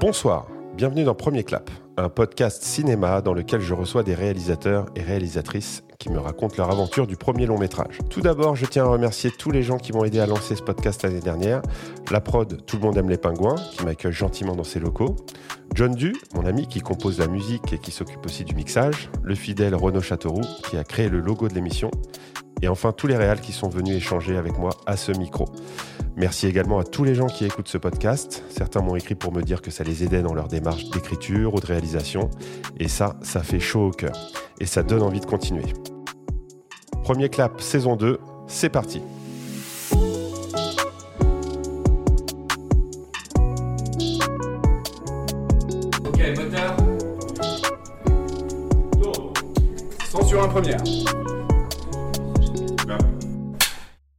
Bonsoir, bienvenue dans Premier Clap, un podcast cinéma dans lequel je reçois des réalisateurs et réalisatrices qui me racontent leur aventure du premier long métrage. Tout d'abord, je tiens à remercier tous les gens qui m'ont aidé à lancer ce podcast l'année dernière. La prod, Tout le monde aime les pingouins, qui m'accueille gentiment dans ses locaux. John Du, mon ami qui compose la musique et qui s'occupe aussi du mixage. Le fidèle Renaud Châteauroux, qui a créé le logo de l'émission. Et enfin, tous les réals qui sont venus échanger avec moi à ce micro. Merci également à tous les gens qui écoutent ce podcast. Certains m'ont écrit pour me dire que ça les aidait dans leur démarche d'écriture ou de réalisation. Et ça, ça fait chaud au cœur. Et ça donne envie de continuer. Premier clap, saison 2, c'est parti. Ok, moteur. Première.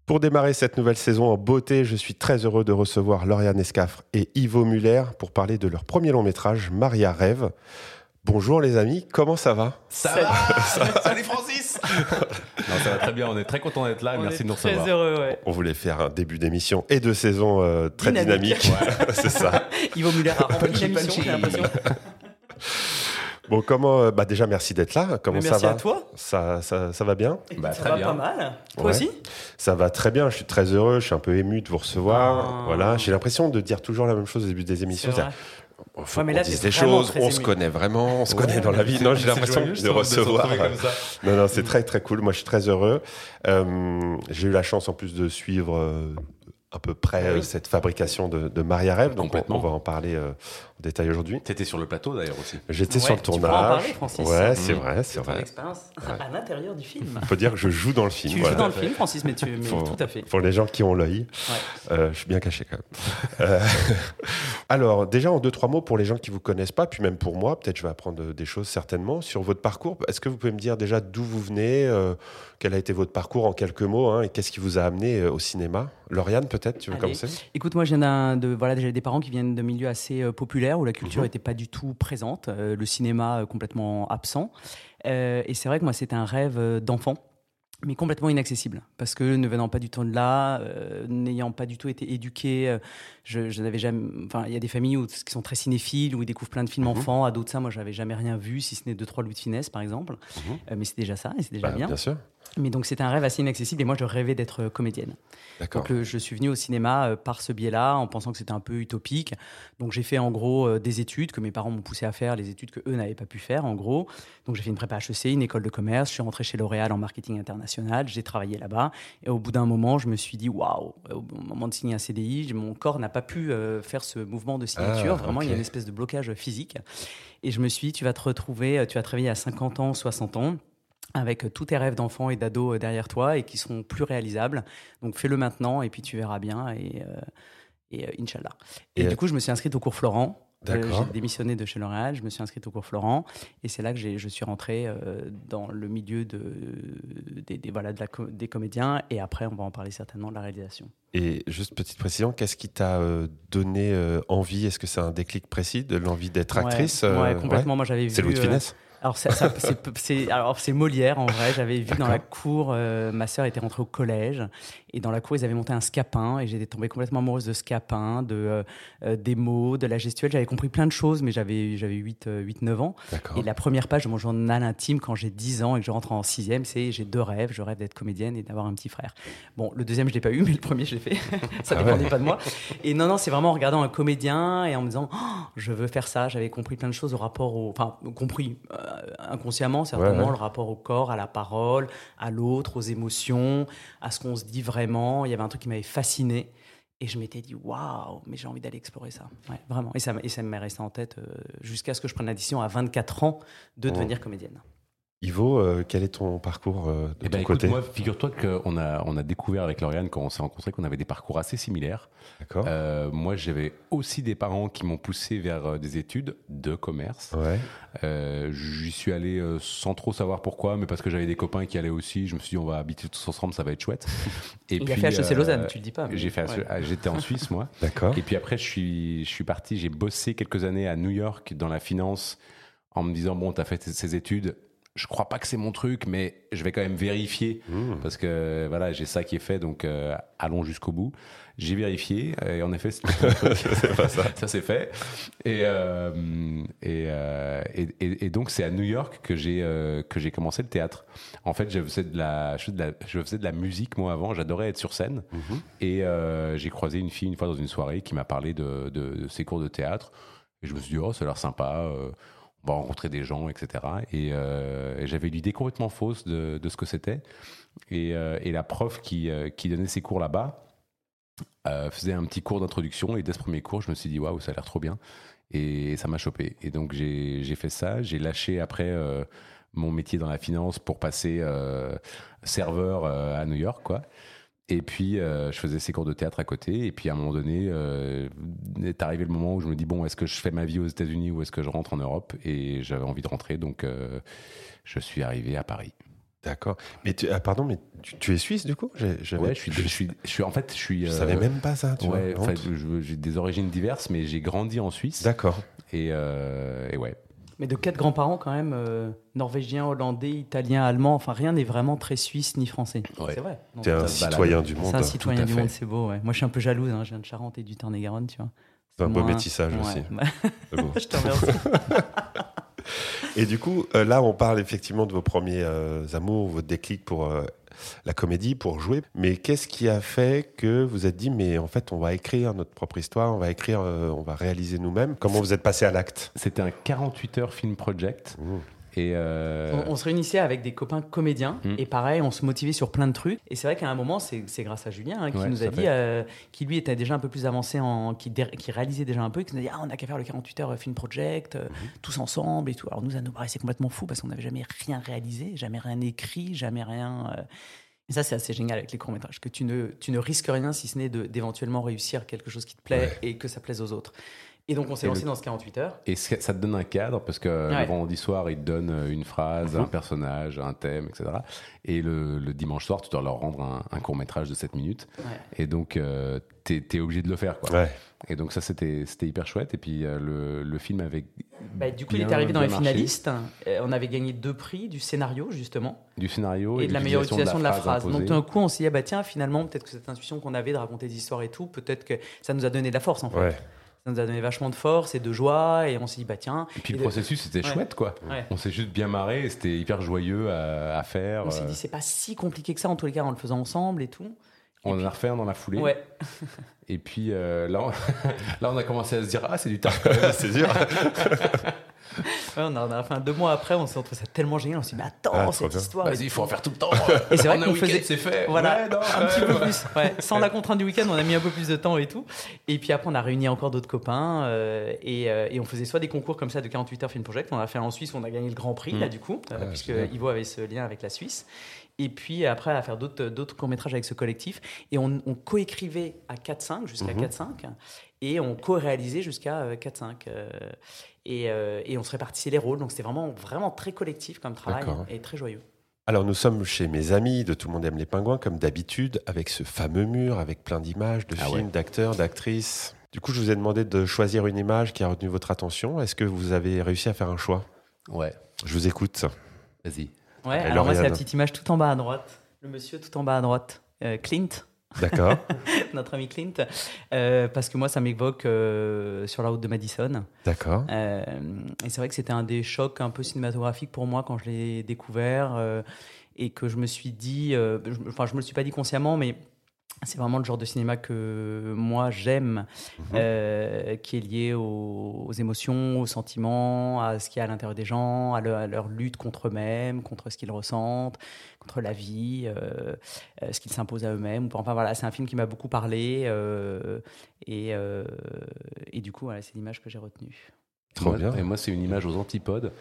Pour démarrer cette nouvelle saison en beauté, je suis très heureux de recevoir Lauriane Escafre et Ivo Muller pour parler de leur premier long métrage, Maria Rêve. Bonjour les amis, comment ça va? Ça va Salut Francis Non, ça va très bien, on est très content d'être là, On merci de nous très recevoir. heureux, ouais. On voulait faire un début d'émission et de saison euh, très dynamique. Dynamique. C'est ça. Ivo Muller a rempli Punchy, la mission, punchy. j'ai l'impression. Bon, comment euh, Bah déjà merci d'être là. Comment Mais ça merci va à toi. ça, ça, ça va bien Bah, ça très va bien. pas mal. Toi Ouais. aussi Ça va très bien. Je suis très heureux. Je suis un peu ému de vous recevoir. Ah. Voilà. J'ai l'impression de dire toujours la même chose au début des émissions. Ouais, mais là, dise t'es des choses. On se connaît vraiment. On se Ouais, connaît dans la vie. c'est- Non, j'ai l'impression joyeux, de recevoir. retrouver comme ça. Non, non, c'est très très cool. Moi, je suis très heureux. Euh, j'ai eu la chance en plus de suivre euh, à peu près Ah oui. cette fabrication de, de Maria Rêve. Donc, on, Complètement. on va en parler euh, détail aujourd'hui. T'étais sur le plateau d'ailleurs aussi. J'étais Ouais, sur le tu pourras en tournage. parler, Francis. ouais, c'est Mmh. vrai, c'est vrai. expérience à l'intérieur du film. On peut dire que je joue dans le film. Tu voilà. joues dans le film, Francis, mais, tu, mais tout à fait. Pour les gens qui ont l'œil, Ouais. Euh, je suis bien caché quand même. Euh, alors, déjà en deux, trois mots pour les gens qui vous connaissent pas, puis même pour moi, peut-être je vais apprendre des choses certainement sur votre parcours. Est-ce que vous pouvez me dire déjà d'où vous venez, euh, quel a été votre parcours en quelques mots, hein, et qu'est-ce qui vous a amené euh, au cinéma? Lauriane, peut-être, tu veux Allez. commencer? Écoute, moi, je viens d'un- de voilà, des parents qui viennent de milieux assez euh, où la culture Mhm. n'était pas du tout présente, euh, le cinéma euh, complètement absent. Euh, et c'est vrai que moi, c'était un rêve d'enfant. Mais complètement inaccessible, parce que ne venant pas du tout de là, euh, n'ayant pas du tout été éduqué, euh, je, je n'avais jamais. Enfin, il y a des familles où, qui sont très cinéphiles, où ils découvrent plein de films Mhm. enfants. À d'autres, ça, moi, j'avais jamais rien vu, si ce n'est deux trois Louis de Finesse, par exemple. Mhm. Euh, mais c'est déjà ça, et c'est déjà Bah, bien. Bien sûr. Mais donc, c'était un rêve assez inaccessible, et moi, je rêvais d'être euh, comédienne. D'accord. Donc le- je suis venu au cinéma euh, par ce biais-là, en pensant que c'était un peu utopique. Donc j'ai fait en gros euh, des études que mes parents m'ont poussé à faire, les études que eux n'avaient pas pu faire en gros. Donc j'ai fait une prépa HEC, une école de commerce, je suis rentré chez L'Oréal en marketing international, j'ai travaillé là-bas. Et au bout d'un moment, je me suis dit waouh, au moment de signer un CDI, mon corps n'a pas pu euh, faire ce mouvement de signature. Ah, Vraiment, il y a une espèce de blocage physique. Et je me suis dit, tu vas te retrouver, euh, tu vas travailler à 50 ans, 60 ans avec tous tes rêves d'enfant et d'ado euh, derrière toi et qui seront plus réalisables. Donc fais-le maintenant et puis tu verras bien et, euh, et euh, Inch'Allah. Et, Et, euh, du coup, je me suis inscrite au cours Florent. D'accord. j'ai démissionné de chez L'Oréal, je me suis inscrite au cours Florent et c'est là que j'ai- je suis rentré euh, dans le milieu de, des, des- voilà, de la co- des comédiens et après on va en parler certainement de la réalisation. Et juste petite précision, qu'est-ce qui t'a donné envie? Est-ce que c'est un déclic précis de l'envie d'être actrice ouais, complètement. Moi j'avais vu. C'est Louis de Finesse Alors, ça- ça- c'est- c'est alors, c'est Molière en vrai. J'avais vu dans la cour, euh, ma sœur était rentrée au collège et dans la cour ils avaient monté un scapin et j'étais tombée complètement amoureuse de scapin, de euh, euh, des mots, de la gestuelle. J'avais compris plein de choses, mais j'avais j'avais 8 euh, 8 9 ans. Et la première page de mon journal intime quand j'ai 10 ans et que je rentre en sixième, c'est j'ai deux rêves. Je rêve d'être comédienne et d'avoir un petit frère. Bon, le deuxième je l'ai pas eu, mais le premier je l'ai fait. ça Ah dépendait ouais. pas de moi. Et non non, c'est vraiment en regardant un comédien et en me disant Oh, je veux faire ça. J'avais compris plein de choses au rapport au, enfin compris euh, inconsciemment certainement Ouais, ouais. le rapport au corps, à la parole, à l'autre, aux émotions, à ce qu'on se dit vraiment. Il y avait un truc qui m'avait fasciné. Et je m'étais dit, waouh, mais j'ai envie d'aller explorer ça. Ouais, vraiment. Et ça, et ça m'est resté en tête euh, jusqu'à ce que je prenne la décision à 24 ans de Oh. devenir comédienne. Ivo, euh, quel est ton parcours euh, de Eh ton ben, écoute, côté moi, figure-toi qu'on a, on a découvert avec Lauriane, quand on s'est rencontrés, qu'on avait des parcours assez similaires. D'accord. Euh, moi, j'avais aussi des parents qui m'ont poussé vers des études de commerce. Ouais. Euh, J'y suis allé sans trop savoir pourquoi, mais parce que j'avais des copains qui allaient aussi. Je me suis dit, on va habiter tous ensemble, ça va être chouette. Et Il a fait HEC euh, Lausanne, tu le dis pas. mais- J'ai fait, ouais. ah, j'étais en Suisse, moi. D'accord. Et puis après, je suis, je suis parti, j'ai bossé quelques années à New York dans la finance en me disant, bon, t'as fait ces études, je crois pas que c'est mon truc, mais je vais quand même vérifier Mmh. parce que voilà, j'ai ça qui est fait, donc euh, allons jusqu'au bout. J'ai vérifié et en effet. C'est pas ça. ça c'est fait. Et, euh, et, euh, et, et- et donc c'est à New York que j'ai que j'ai commencé le théâtre. En fait, je faisais de la je faisais de la, je faisais de la musique moi avant. J'adorais être sur scène. Mhm. Et j'ai croisé une fille une fois dans une soirée qui m'a parlé de, de, de ses cours de théâtre. Et je me suis dit oh ça a l'air sympa. On rencontrer des gens, etc. Et, euh, et j'avais une idée complètement fausse de, de ce que c'était. Et, euh, et la prof qui, euh, qui donnait ses cours là-bas euh, faisait un petit cours d'introduction. Et dès ce premier cours, je me suis dit, waouh, ça a l'air trop bien. Et ça m'a chopé. Et donc, j'ai fait ça. J'ai lâché après mon métier dans la finance pour passer serveur à New York, quoi. Et puis, euh, je faisais ces cours de théâtre à côté. Et puis, à un moment donné, euh, est arrivé le moment où je me dis, bon, est-ce que je fais ma vie aux États-Unis ou est-ce que je rentre en Europe? Et j'avais envie de rentrer. Donc, euh, je suis arrivé à Paris. D'accord. Mais tu, ah, pardon, mais tu, tu es suisse du coup? J'avais- Ouais, je suis, je suis, je suis, en fait, je suis. Je savais même pas ça. Tu Ouais, vois, j'ai des origines diverses, mais j'ai grandi en Suisse. D'accord. Et, et ouais. Mais de quatre grands-parents, quand même, euh, norvégien, hollandais, italien, allemand, enfin rien n'est vraiment très suisse ni français. Ouais. C'est vrai. T'es un balade. citoyen du monde. C'est un citoyen du monde, c'est beau. ouais. Moi, je suis un peu jalouse. hein, Je viens de Charente et du Tarn-et-Garonne, tu vois. C'est un beau métissage Ouais. aussi. Bah, je te remercie. Et du coup, euh, là, on parle effectivement de vos premiers euh, amours, votre déclic pour euh, la comédie, pour jouer. Mais qu'est-ce qui a fait que vous êtes dit, mais en fait, on va écrire notre propre histoire, on va écrire, euh, on va réaliser nous-mêmes? Comment vous êtes passé à l'acte? C'était un 48 heures film project. Mmh. Et euh, On, on se réunissait avec des copains comédiens Mm. et pareil, on se motivait sur plein de trucs. Et c'est vrai qu'à un moment, c'est grâce à Julien hein, qui Ouais, nous a dit, euh, qui lui était déjà un peu plus avancé, en, qui, dé- qui réalisait déjà un peu, qui nous a dit ah, on a qu'à faire le 48 heures film project, euh, tous ensemble et tout. Alors nous, ça nous paraissait complètement fou parce qu'on n'avait jamais rien réalisé, jamais rien écrit, jamais rien. euh, Et ça, c'est assez génial avec les courts-métrages, que tu ne, tu ne risques rien si ce n'est d'éventuellement réussir quelque chose qui te plaît et que ça plaise aux autres. Et donc, on s'est lancé le- dans ce 48 heures. Et ça te donne un cadre parce que Ouais. le vendredi soir, ils te donnent euh, une phrase, Mhm. un personnage, un thème, etc. Et le, le dimanche soir, tu dois leur rendre un, un court métrage de 7 minutes. Ouais. Et donc, euh, t'es es obligé de le faire. Quoi. Ouais. Et donc, ça, c'était c'était hyper chouette. Et puis, euh, le, le film avec Bah, du coup, il était arrivé dans les marché. finalistes. Euh, on avait gagné deux prix du scénario, justement, du scénario et de la meilleure utilisation de la phrase. imposée. Donc, tout d'un coup, on s'est dit, ah bah, tiens, finalement, peut-être que cette intuition qu'on avait de raconter des histoires et tout, peut-être que ça nous a donné de la force, en fait. Ça nous a donné vachement de force et de joie. Et on s'est dit, bah, tiens. Et puis Et le processus, c'était Ouais. chouette, quoi. Ouais. On s'est juste bien marré, et c'était hyper joyeux à, à faire. On s'est euh, dit, c'est pas si compliqué que ça, en tous les cas, en le faisant ensemble et tout. on en a refait un dans la foulée. Ouais. Et puis euh, là, on... là, on a commencé à se dire, ah, c'est du tard quand même. c'est dur. Ouais, on a, on a- enfin, deux mois après, on s'est trouvé ça tellement génial. On s'est dit, mais attends, Ah, cette bien. histoire. Vas-y, il faut en faire tout le temps. Et c'est vrai qu'on week-end, faisait- c'est fait. Voilà, Ouais, non, un ouais, petit peu ouais. plus. Ouais. Sans la contrainte du week-end, on a mis un peu plus de temps et tout. Et puis après, on a réuni encore d'autres copains euh, et, euh, et on faisait soit des concours comme ça de 48 heures film project. On a fait en Suisse où on a gagné le Grand Prix, Mm. là, du coup, euh, Ah, puisque. Ivo avait ce lien avec la Suisse. Et puis après, à faire d'autres d'autres courts-métrages avec ce collectif. Et on, on coécrivait à 4-5, jusqu'à Mhm. 4-5. Et on co-réalisait jusqu'à euh, 4-5. Euh, et, euh, et on se répartissait les rôles. Donc c'était vraiment, vraiment très collectif comme travail et très joyeux. Alors nous sommes chez mes amis de Tout le monde aime les pingouins, comme d'habitude, avec ce fameux mur, avec plein d'images, de Ah films, ouais. d'acteurs, d'actrices. Du coup, je vous ai demandé de choisir une image qui a retenu votre attention. Est-ce que vous avez réussi à faire un choix? Ouais, Je vous écoute. vas-y. Ouais, alors moi, c'est la petite image tout en bas à droite. Le monsieur tout en bas à droite. Euh, Clint, D'accord. notre ami Clint. Euh, parce que moi, ça m'évoque euh, sur la route de Madison. D'accord. Euh, et c'est vrai que c'était un des chocs un peu cinématographiques pour moi quand je l'ai découvert. et que je me suis dit, euh, je- enfin, je me le suis pas dit consciemment, mais c'est vraiment le genre de cinéma que moi j'aime, Mhm. euh, qui est lié aux, aux émotions, aux sentiments, à ce qu'il y a à l'intérieur des gens, à, leur- à leur lutte contre eux-mêmes, contre ce qu'ils ressentent, contre la vie, euh, euh, ce qu'ils s'imposent à eux-mêmes. Enfin voilà, c'est un film qui m'a beaucoup parlé euh, et, euh, et du coup, voilà, c'est l'image que j'ai retenue. Trop bien. Et moi, c'est une image aux antipodes.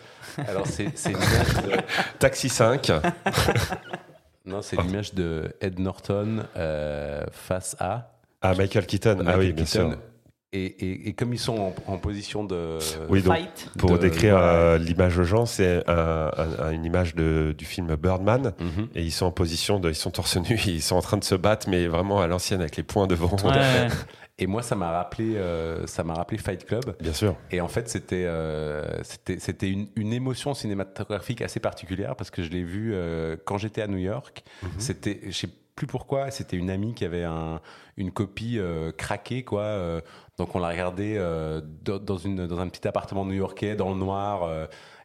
Alors, c'est c'est une image de... Taxi 5. Non, c'est l'image de Ed Norton euh, face à Ah, Michael Keaton. ah oui, bien Keaton. sûr. Et, et, et comme ils sont en, en position de... Oui, donc, Fight. pour de- décrire euh, l'image aux gens, c'est un- un- une image de- du film Birdman. Mhm. Et ils sont en position de, ils sont torse nu, ils sont en train de se battre, mais vraiment à l'ancienne avec les poings devant. Ouais. Et moi, ça m'a rappelé, euh, ça m'a rappelé Fight Club. Bien sûr. Et en fait, c'était euh, c'était c'était une, une émotion cinématographique assez particulière parce que je l'ai vu euh, quand j'étais à New York. C'était, je sais plus pourquoi, c'était une amie qui avait un, une copie euh, craquée, quoi. euh, donc on l'a regardé euh, dans une dans un petit appartement new-yorkais dans le noir.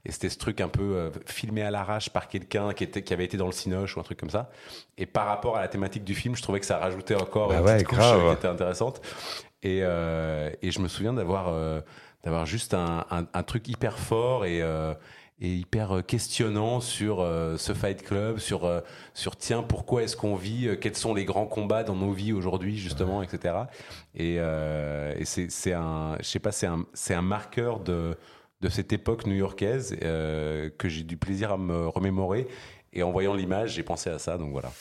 Et c'était ce truc un peu euh, filmé à l'arrache par quelqu'un qui, était, qui avait été dans le cinoche ou un truc comme ça. Et par rapport à la thématique du film, je trouvais que ça rajoutait encore Bah une ouais, petite couche grave. qui était intéressante. Et, euh, et je me souviens d'avoir euh, d'avoir juste un, un, un truc hyper fort et, et hyper questionnant sur euh, ce Fight Club, sur, euh, sur tiens, pourquoi est-ce qu'on vit, euh, quels sont les grands combats dans nos vies aujourd'hui, justement, etc. Et, et c'est c'est un, je sais pas, c'est un, c'est un marqueur de, de cette époque new-yorkaise euh, que j'ai du plaisir à me remémorer. Et en voyant l'image, j'ai pensé à ça, donc voilà.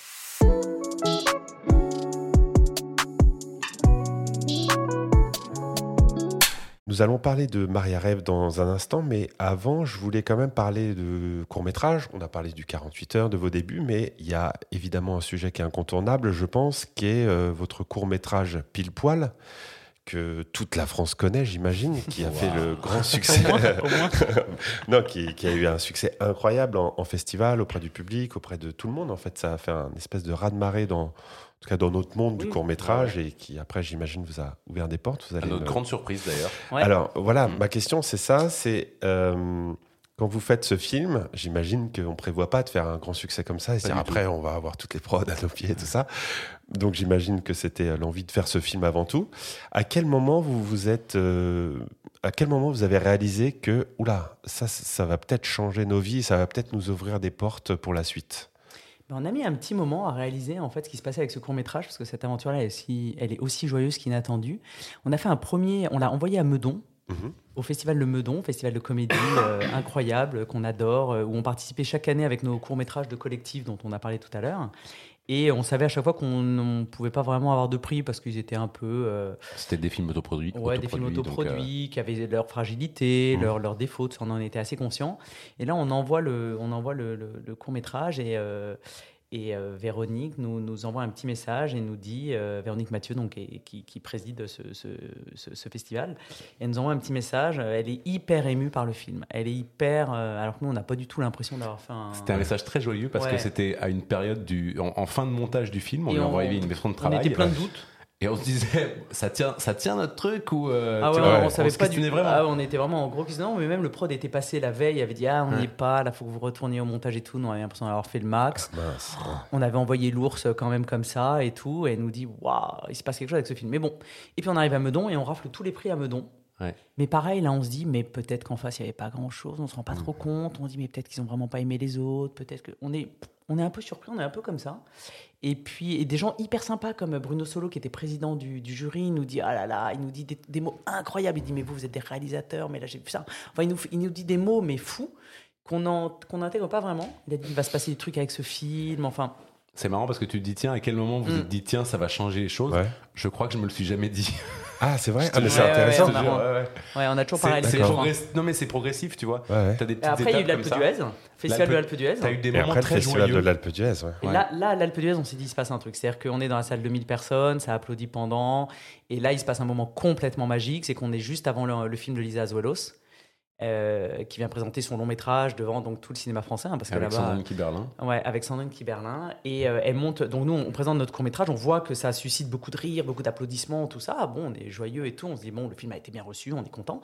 Nous allons parler de Maria Rêve dans un instant, mais avant, je voulais quand même parler de court-métrage. On a parlé du 48 heures, de vos débuts, mais il y a évidemment un sujet qui est incontournable, je pense, qui est euh, votre court-métrage Pile Poil, que toute la France connaît, j'imagine, qui a fait le grand succès. Au moins, au moins. non, qui, qui a eu un succès incroyable en, en festival, auprès du public, auprès de tout le monde. En fait, ça a fait un espèce de raz-de-marée dans, en tout cas dans notre monde du Oui, court-métrage et qui, après, j'imagine, vous a ouvert des portes. Vous À allez notre me- grande surprise d'ailleurs. Ouais. alors voilà, Mm. ma question c'est ça, c'est euh, quand vous faites ce film, j'imagine qu'on prévoit pas de faire un grand succès comme ça et du après on va avoir toutes les prods à nos pieds et tout ça. Donc j'imagine que c'était euh, l'envie de faire ce film avant tout. À quel moment vous vous êtes, euh, à quel moment vous avez réalisé que oula ça ça va peut-être changer nos vies, ça va peut-être nous ouvrir des portes pour la suite? Ben, on a mis un petit moment à réaliser en fait ce qui se passait avec ce court métrage parce que cette aventure-là, elle, est aussi- elle est aussi joyeuse qu'inattendue. On a fait un premier, on l'a envoyé à Meudon. Mhm. Au festival de Meudon, festival de comédie euh, incroyable qu'on adore, euh, où on participait chaque année avec nos courts métrages de collectif dont on a parlé tout à l'heure. Et on savait à chaque fois qu'on ne pouvait pas vraiment avoir de prix parce qu'ils étaient un peu euh, C'était des films autoproduits. Ouais, des films autoproduits, donc, euh, qui avaient leurs fragilités, Mhm. leurs, leurs défauts, on en était assez conscients. Et là, on envoie le, on envoie le, le- le court métrage et, euh, et euh, Véronique nous, nous envoie un petit message et nous dit, euh, Véronique Mathieu, donc, et- qui, qui préside ce, ce- ce- ce festival, elle nous envoie un petit message. euh, Elle est hyper émue par le film. Elle est hyper. euh, alors que nous, on n'a pas du tout l'impression d'avoir fait un. C'était un message très joyeux parce Ouais. que c'était à une période du, en, en fin de montage du film, on Et lui on- envoyé une maison de on travail. était plein de doutes. Et on se disait, ça tient, ça tient notre truc ou euh, Ah tu ouais, vois, on savait pas du vraiment. Ah, on était vraiment en gros questionnement, mais même le prod était passé la veille, il avait dit ah on n'y Ouais. est pas, là faut que vous retourniez au montage et tout. Nous on avait l'impression d'avoir fait le max. Mince. On avait envoyé l'ours quand même comme ça et tout, et elle nous dit waouh il se passe quelque chose avec ce film. Mais bon, et puis on arrive à Meudon et on rafle tous les prix à Meudon. Ouais. Mais pareil, là, on se dit, mais peut-être qu'en face, il n'y avait pas grand-chose, on se rend pas Mm. trop compte. On se dit, mais peut-être qu'ils ont vraiment pas aimé les autres, peut-être que. On est, on est un peu surpris, on est un peu comme ça. Et puis, et des gens hyper sympas comme Bruno Solo, qui était président du, du jury, il nous dit, ah là là, il nous dit des, des mots incroyables. Il dit, mais vous, vous êtes des réalisateurs, mais là, j'ai vu ça. Enfin, il nous, il nous dit des mots, mais fous, qu'on n'intègre qu'on n'intègre pas vraiment. Il a dit, il va se passer des trucs avec ce film, enfin. C'est marrant parce que tu te dis, tiens, à quel moment vous vous Mm. êtes dit, tiens, ça va changer les choses? Ouais. Je crois que je me le suis jamais dit. Ah c'est vrai? Ah mais c'est intéressant. ouais, on a- Ouais, ouais. Ouais, on a toujours fin. progress- Non, mais c'est progressif, tu vois. Ouais, ouais. T'as des Et petites après, il y a eu l'Alpe d'Huez, festival de L'Alpe- d'Huez. T'as eu des Et moments après le très festival joyeux. de l'Alpe d'Huez. Ouais. Et là, là, l'Alpe d'Huez, on s'est dit, il se passe un truc. C'est-à-dire qu'on est dans la salle de 1000 personnes, ça applaudit pendant. Et là, il se passe un moment complètement magique. C'est qu'on est juste avant le, le film de Lisa Azuelos, euh, qui vient présenter son long métrage devant donc, tout le cinéma français. hein, parce que Avec. Sandrine Kiberlin. Ouais, avec Sandrine Kiberlin. Et euh, elle monte. Donc, nous, on présente notre court-métrage. On voit que ça suscite beaucoup de rires, beaucoup d'applaudissements, tout ça. Bon, on est joyeux et tout. On se dit, bon, le film a été bien reçu, on est content.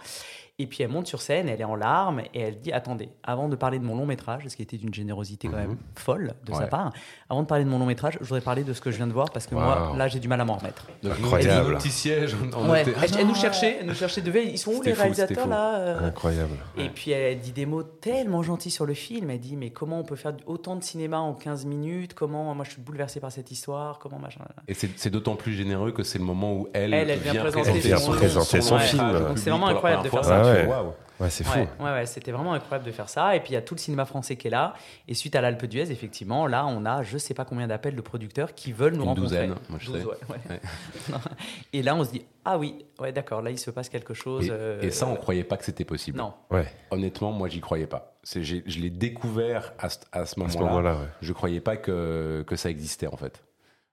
Et puis, elle monte sur scène, elle est en larmes et elle dit, attendez, avant de parler de mon long-métrage, ce qui était d'une générosité quand même folle de sa part, avant de parler de mon long-métrage, je voudrais parler de ce que je viens de voir parce que Wow. moi, là, j'ai du mal à m'en remettre. Donc, Incroyable. au petit siège. on- on Ouais. était- Elle, elle nous cherchait, elle nous cherchait de veille. Ils sont où les fou, réalisateurs là euh Incroyable. et puis elle dit des mots tellement gentils sur le film. Elle dit mais comment on peut faire autant de cinéma en 15 minutes? Comment moi je suis bouleversée par cette histoire? Comment machin. Et c'est d'autant plus généreux que c'est le moment où elle, Elle, elle vient présenter son- Elle présenter son long film. métrage Donc c'est vraiment incroyable de faire ça. Ouais. waouh. Ouais, c'est fou. Ouais, ouais, ouais, c'était vraiment incroyable de faire ça. Et puis il y a tout le cinéma français qui est là. Et suite à l'Alpe d'Huez, effectivement, là on a je sais pas combien d'appels de producteurs qui veulent nous Une rencontrer. douzaine, moi, je 12, sais. ouais, ouais. Ouais. et là on se dit ah oui, ouais d'accord, là il se passe quelque chose. Et, euh, et ça, on croyait pas que c'était possible. non. Ouais. Honnêtement, moi, j'y croyais pas. Je l'ai découvert à ce, à ce moment-là. ouais. je croyais pas que, que ça existait, en fait.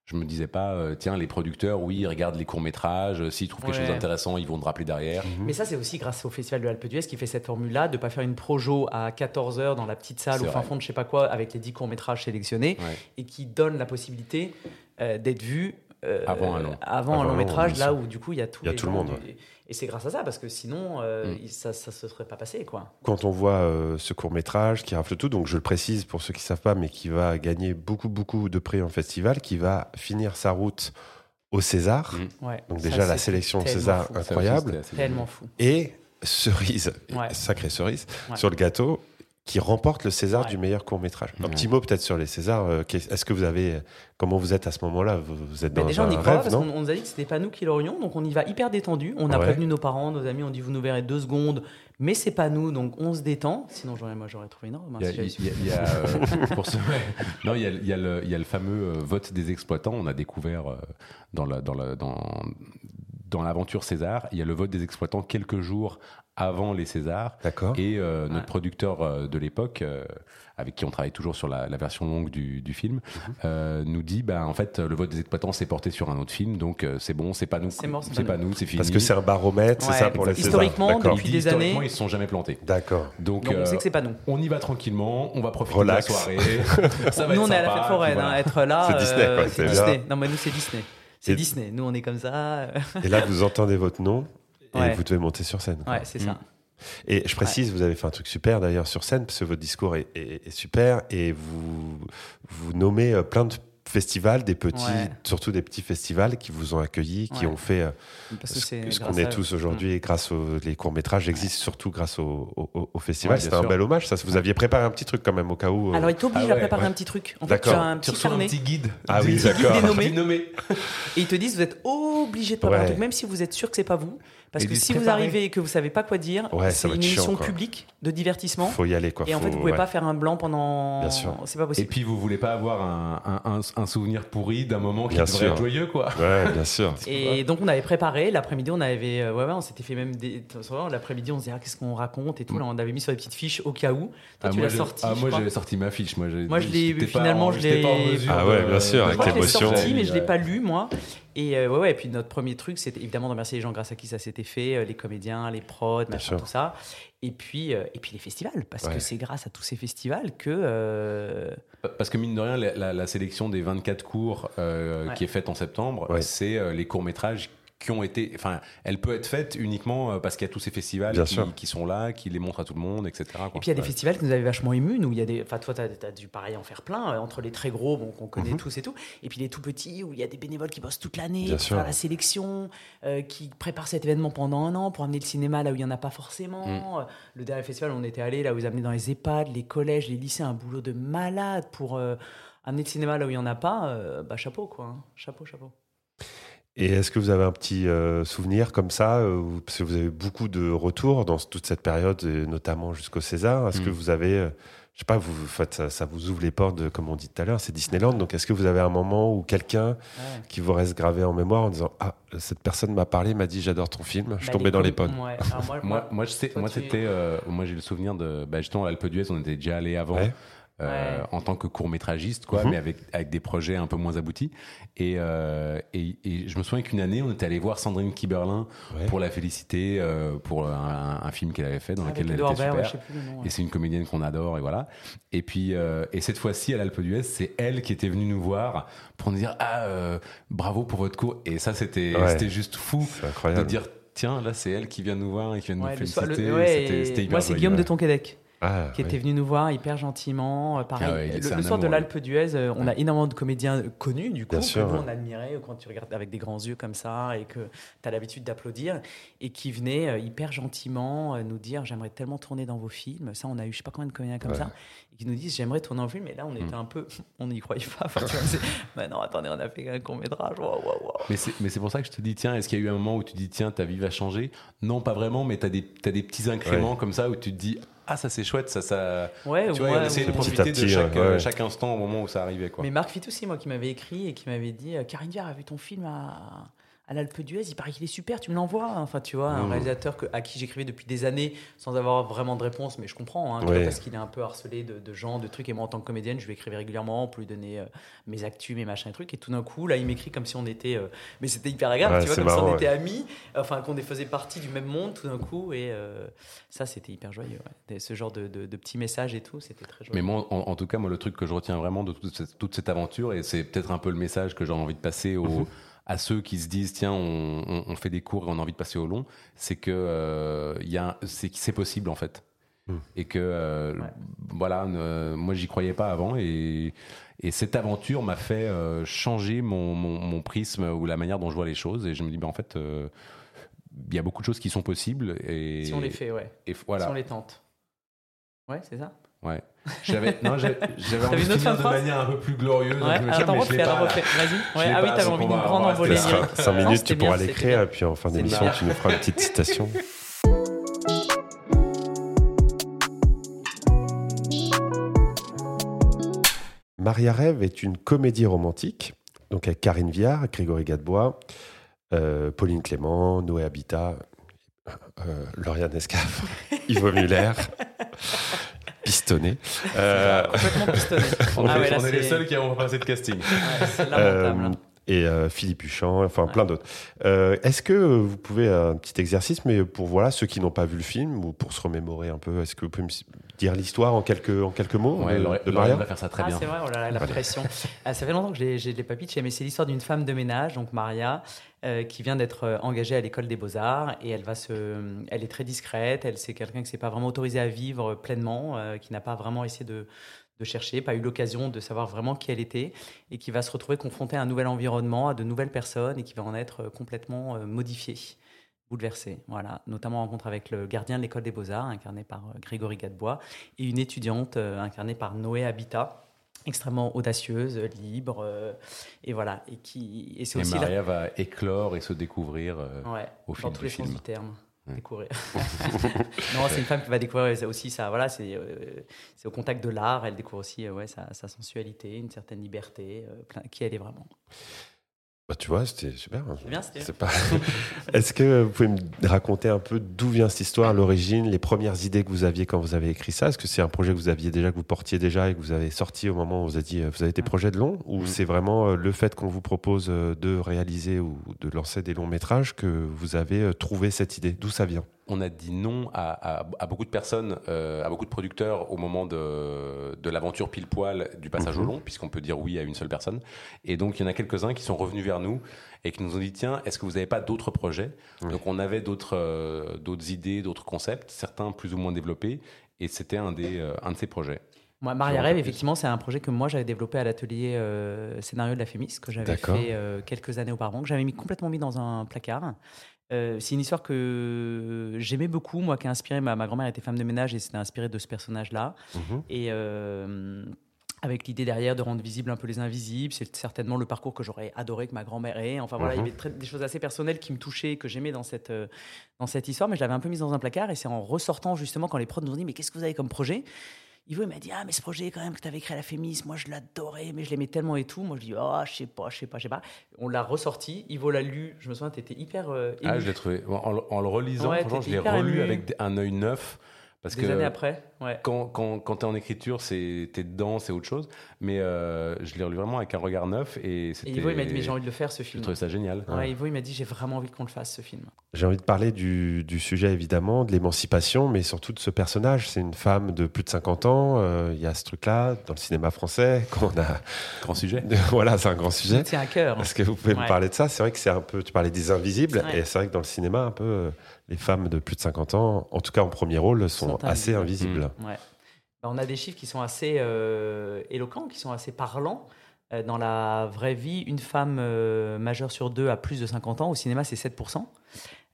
Je me disais pas, euh, tiens, les producteurs, oui, ils regardent les courts-métrages, euh, s'ils trouvent quelque Ouais. chose d'intéressant, ils vont te rappeler derrière. Mais ça, c'est aussi grâce au Festival de l'Alpe d'Huez qui fait cette formule-là, de ne pas faire une projo à 14h dans la petite salle au fin vrai. fond de je sais pas quoi, avec les 10 courts-métrages sélectionnés, Ouais. et qui donne la possibilité euh, d'être vu euh, Avant un long. avant Avant un long long, métrage, là où du coup il y a tout, Il y a les tout le monde, du- Et c'est grâce à ça, parce que sinon, euh, Mm. ça ne se serait pas passé. quoi. Quand on voit euh, ce court métrage qui rafle tout, donc je le précise pour ceux qui savent pas, mais qui va gagner beaucoup beaucoup de prix en festival, qui va finir sa route au César. Mm. Ouais. Donc Ça, déjà la sélection au César fou. Incroyable. Tellement fou. Et cerise, Ouais. sacrée cerise, Ouais. sur le gâteau, qui remporte le César Ouais. du meilleur court métrage. Un Ouais. petit mot peut-être sur les Césars. euh, Est-ce que vous avez, comment vous êtes à ce moment-là? Vous, vous êtes Mais dans déjà, un on y rêve, parce non? qu'on on nous a dit que c'était pas nous qui l'aurions, donc on y va hyper détendu. On a Ouais. prévenu nos parents, nos amis, on dit vous nous verrez deux secondes, mais c'est pas nous, donc on se détend. Sinon, j'aurais, moi, j'aurais trouvé une robe. hein, Il y a, euh, il y a, le, fameux euh, vote des exploitants. On a découvert dans la- dans la- dans, dans l'aventure César, il y a le vote des exploitants quelques jours avant les Césars. D'accord. Et euh, notre Ouais. producteur euh, de l'époque, euh, avec qui on travaille toujours sur la, la version longue du, du film, Mhm. euh, nous dit bah, en fait, le vote des exploitants s'est porté sur un autre film, donc euh, c'est bon, c'est pas nous. C'est mort, c'est pas pas nous, c'est fini. Parce que c'est un baromètre, c'est ça pour les Césars. historiquement, depuis dit, des années- historiquement, ils se sont jamais plantés. D'accord. Donc, Donc on sait que c'est pas nous. on y va tranquillement, on va profiter Relax. de la soirée. ça va nous, être on est à la fête foraine, puis voilà. hein, être là. C'est Disney, quoi, c'est Disney. Non, mais nous, c'est Disney. C'est Disney. Nous, on est comme ça. Et là, vous entendez votre nom et Ouais. vous devez monter sur scène. quoi. Ouais, c'est ça. Et je précise, vous avez fait un truc super d'ailleurs sur scène, parce que votre discours est, est- est super, et vous, vous nommez euh, plein de festivals, des petits, Ouais. surtout des petits festivals qui vous ont accueillis, qui Ouais. ont fait euh, ce, qu'on est tous aujourd'hui grâce aux les courts-métrages existent surtout grâce au, au- au festival. C'était un bel hommage, ça. Vous aviez préparé un petit truc quand même au cas où. euh, Alors, il t'oblige Ah à préparer ouais. un petit truc. En fait, tu as un petit reçois un carnet. petit guide. Ah oui, d'accord. Et ils te disent, vous êtes obligé de préparer Ouais. un truc, même si vous êtes sûr que c'est pas vous. Parce Et que si vous arrivez et que vous savez pas quoi dire, Ouais, c'est une chiant, émission publique de divertissement. faut y aller quoi. Et en fait, vous pouvez ouais. pas faire un blanc pendant. Bien sûr. C'est pas Et possible. puis vous voulez pas avoir un, un- un- un souvenir pourri d'un moment qui Bien devrait sûr. être joyeux quoi. Ouais, bien sûr. Et donc on avait préparé l'après-midi, on avait euh, ouais, ouais on s'était fait même des l'après-midi on se disait ah, qu'est-ce qu'on raconte et tout là on avait mis sur les petites fiches au cas où. Toi Ah, tu moi, l'as sorti. ah, moi j'avais sorti ma fiche. Moi, Moi, je l'ai- finalement, en- je l'ai- Ah ouais, bien sûr, avec l'émotion. mais je l'ai pas lu moi. Et euh, ouais, ouais, et puis notre premier truc, c'était évidemment de remercier les gens grâce à qui ça s'était fait, euh, les comédiens, les prods, machin, tout ça. Et puis, euh, et puis les festivals, parce Ouais. que c'est grâce à tous ces festivals que. euh, Parce que mine de rien, la, la- la sélection des 24 cours euh, Ouais. qui est faite en septembre, Ouais. c'est euh, les courts-métrages qui ont été. Enfin, elle peut être faite uniquement euh, parce qu'il y a tous ces festivals qui, sont là, qui les montrent à tout le monde, etc. quoi. Et puis il y a des Ouais. festivals qui nous avaient vachement émus. Nous, il y a des. Enfin, toi, t'as as dû pareil en faire plein euh, entre les très gros, bon, qu'on connaît Mhm. tous et tout, et puis les tout petits où il y a des bénévoles qui bossent toute l'année pour sûr. faire la sélection, euh, qui préparent cet événement pendant un an pour amener le cinéma là où il y en a pas forcément. Euh, Le dernier festival, on était allé là où ils amenaient dans les EHPAD, les collèges, les lycées, un boulot de malade pour euh, amener le cinéma là où il y en a pas. euh, bah chapeau quoi, hein. chapeau, chapeau. Et est-ce que vous avez un petit euh, souvenir comme ça euh, Parce que vous avez eu beaucoup de retours dans toute cette période, et notamment jusqu'au César. Est-ce que Mm. vous avez, euh, je sais pas, vous, vous faites, ça, ça vous ouvre les portes, de, comme on dit tout à l'heure, c'est Disneyland. Donc est-ce que vous avez un moment où quelqu'un Ouais. qui vous reste gravé en mémoire en disant Ah, cette personne m'a parlé, m'a dit j'adore ton film, je suis Bah, tombé dans les pommes ouais. Moi, Moi, c'était, euh, moi j'ai le souvenir de, bah, justement, à l'Alpe d'Huez, on était déjà allé avant. Ouais. Euh, Ouais. en tant que court métragiste quoi Mhm. mais avec avec des projets un peu moins aboutis et euh, et, et je me souviens qu'une année on était allé voir Sandrine Kiberlin Ouais. pour la féliciter euh, pour un, un film qu'elle avait fait dans Avec lequel elle était super ouais, je sais plus le nom, ouais. et c'est une comédienne qu'on adore et voilà. Et puis euh, et cette fois-ci à l'Alpe d'Huez, c'est elle qui était venue nous voir pour nous dire ah euh, bravo pour votre cours et ça c'était juste fou de dire tiens là c'est elle qui vient nous voir et qui vient Ouais, nous féliciter. ouais, C'était- hyper moi, c'est Guillaume de. Tonquédec Ah, qui était venu nous voir hyper gentiment. euh, pareil, Ah ouais, le, le soir de l'Alpe d'Huez, euh, on a énormément de comédiens euh, connus, du coup, Bien que sûr, nous, ouais. on admirait quand tu regardes avec des grands yeux comme ça et que tu as l'habitude d'applaudir, et qui venaient hyper gentiment nous dire J'aimerais tellement tourner dans vos films. Ça, on a eu je sais pas combien de comédiens comme ça, qui nous disent J'aimerais tourner en film. Et là, on était Mm. un peu. On n'y croyait pas. Enfin, bah non, attendez, on a fait un waouh, waouh. Mais c'est, mais c'est pour ça que je te dis, tiens, est-ce qu'il y a eu un moment où tu te dis, tiens, ta vie va changer? Non, pas vraiment, mais tu as des, t'as des petits incréments comme ça où tu te dis, ah, ça c'est chouette, ça, ça. Ouais, Tu vois, ouais, de. Petit profiter de chaque, ouais. euh, chaque instant au moment où ça arrivait, quoi. Mais Marc Fit aussi, moi, qui m'avait écrit et qui m'avait dit euh, Karine Viard a vu ton film à, à l'Alpe d'Huez, il paraît qu'il est super, tu me l'envoies. Enfin, tu vois, un Mmh. réalisateur que, à qui j'écrivais depuis des années sans avoir vraiment de réponse, mais je comprends, hein, vois, parce qu'il est un peu harcelé de, de gens, de trucs. Et moi, en tant que comédienne, je lui écrivais régulièrement pour lui donner euh, mes actus, mes machins et trucs. Et tout d'un coup, là, il m'écrit comme si on était. euh, mais c'était hyper agréable, Ouais, tu vois, comme si on était amis, enfin, qu'on faisait partie du même monde tout d'un coup. Et euh, ça, c'était hyper joyeux. Ce genre de, de- de petits messages et tout, c'était très joyeux. Mais moi, en, en tout cas, moi, le truc que je retiens vraiment de toute cette, toute cette aventure, et c'est peut-être un peu le message que j'ai envie de passer aux, Mhm. à ceux qui se disent tiens, on, on- on fait des cours et on a envie de passer au long, c'est que euh, il y a, c'est possible en fait, Mhm. et que euh, Ouais. voilà, ne- moi, j'y croyais pas avant, et, et cette aventure m'a fait euh, changer mon, mon, mon prisme ou la manière dont je vois les choses, et je me dis ben en fait. euh, il y a beaucoup de choses qui sont possibles et Si on les fait, ouais. et Si on les tente. Ouais, c'est ça? Ouais. J'avais envie une de autre finir de phrase manière un peu plus glorieuse. donc Ouais, dit, attends, mais je refais, l'ai alors refais. Vas-y. Ouais, ah oui, t'avais donc envie on de nous va- prendre on va en rester voler Ce là. sera lyrique. 5 Non, minutes, tu pourras l'écrire, et puis en fin d'émission, tu nous feras une petite citation. Maria Rêve est une comédie romantique, donc avec Karine Viard, Grégory Gadebois, euh, Pauline Clément, Noé Habitat, euh, Lauriane Escaf, Ivo Muller, Pistonné. Euh, Complètement pistonné. On, Ah est, ouais, là, on est les c'est- seuls qui avons passé de casting. Ouais, c'est Euh, lamentable. Et euh, Philippe Huchamp, enfin Ouais. plein d'autres. Euh, Est-ce que vous pouvez, euh, un petit exercice, mais pour voilà, ceux qui n'ont pas vu le film, ou pour se remémorer un peu, est-ce que vous pouvez me dire l'histoire en quelques, en quelques mots Ouais, de, de Maria? va faire ça très ah, bien. c'est vrai, oh là là, la pression. Ah, ça fait longtemps que je je l'ai pas pitché, mais c'est l'histoire d'une femme de ménage, donc Maria, euh, qui vient d'être engagée à l'école des beaux-arts et elle va se, elle est très discrète. Elle c'est quelqu'un qui s'est pas vraiment autorisé à vivre pleinement, euh, qui n'a pas vraiment essayé de de chercher, pas eu l'occasion de savoir vraiment qui elle était, et qui va se retrouver confrontée à un nouvel environnement, à de nouvelles personnes, et qui va en être euh, complètement euh, modifiée, bouleversée. Voilà, notamment en rencontre avec le gardien de l'école des beaux-arts, incarné par euh, Grégory Gadebois, et une étudiante incarnée par Noé Habitat, extrêmement audacieuse, libre, euh, et voilà, et qui, et c'est aussi Maria va éclore et se découvrir. euh, ouais, au dans fil tous du les sens film. du terme. Découvrir. non, c'est une femme qui va découvrir aussi ça. Voilà, c'est euh, au contact de l'art. Elle découvre aussi euh, ouais, sa, sa sensualité, une certaine liberté, euh, plein- qui elle est vraiment. Bah, tu vois, c'était super. C'est bien. C'est pas... Est-ce que vous pouvez me raconter un peu d'où vient cette histoire, l'origine, les premières idées que vous aviez quand vous avez écrit ça? Est-ce que c'est un projet que vous aviez déjà, que vous portiez déjà et que vous avez sorti au moment où vous avez dit euh, vous avez des projets de long? Ou Mhm. c'est vraiment euh, le fait qu'on vous propose euh, de réaliser ou de lancer des longs métrages que vous avez trouvé cette idée? D'où ça vient? On a dit non à, à- à beaucoup de personnes, euh, à beaucoup de producteurs au moment de, de l'aventure pile poil du passage Mhm. au long, puisqu'on peut dire oui à une seule personne. Et donc il y en a quelques-uns qui sont revenus vers nous et qui nous ont dit tiens, est-ce que vous n'avez pas d'autres projets? Oui. Donc on avait d'autres euh, d'autres idées, d'autres concepts, certains plus ou moins développés, et c'était un des euh, un de ces projets. Moi, Maria Rêve, effectivement, c'est un projet que moi j'avais développé à l'atelier euh, scénario de la Fémis, que j'avais fait euh, quelques années auparavant, que j'avais mis complètement mis dans un placard. Euh, c'est une histoire que j'aimais beaucoup, moi, qui a inspiré. Ma, ma grand-mère était femme de ménage et c'était inspiré de ce personnage-là. Mhm. Et euh, avec l'idée derrière de rendre visible un peu les invisibles, c'est certainement le parcours que j'aurais adoré que ma grand-mère ait. Enfin voilà, il y Mhm. avait très- des choses assez personnelles qui me touchaient, que j'aimais dans cette, euh, dans cette histoire, mais je l'avais un peu mise dans un placard. Et c'est en ressortant justement quand les prods nous ont dit Mais qu'est-ce que vous avez comme projet? Ivo il m'a dit Ah, mais ce projet quand même que tu avais créé à la Fémis, moi je l'adorais, mais je l'aimais tellement et tout. Moi je dis Oh, je sais pas, je sais pas, je sais pas. On l'a ressorti, Ivo l'a lu. Je me souviens, tu étais hyper euh, Ah, je l'ai trouvé en, le- en le relisant, Ouais, franchement, je l'ai relu ému. avec un œil neuf parce des que années après. Ouais. quand, quand, quand tu es en écriture, c'est t'es dedans, c'est autre chose. Mais euh, je l'ai relu vraiment avec un regard neuf et Et c'était. Ivo il m'a dit Mais j'ai envie de le faire ce Je film. trouvais ça génial. Ouais, Ivo il m'a dit J'ai vraiment envie qu'on le fasse ce film. J'ai envie de parler du, du sujet évidemment, de l'émancipation, mais surtout de ce personnage. C'est une femme de plus de 50 ans. euh, Il y a ce truc-là dans le cinéma français qu'on a. Grand sujet. voilà, c'est un grand sujet. tient à cœur. Est-ce que vous pouvez me Ouais. parler de ça? C'est vrai que c'est un peu. Tu parlais des invisibles, Ouais. et c'est vrai que dans le cinéma, un peu, euh, les femmes de plus de 50 ans, en tout cas en premier rôle, sont, Sont assez invisibles. Ouais. Bah, on a des chiffres qui sont assez euh, éloquents, qui sont assez parlants. Euh, dans la vraie vie, une femme euh, majeure sur deux a plus de 50 ans. Au cinéma, c'est 7%.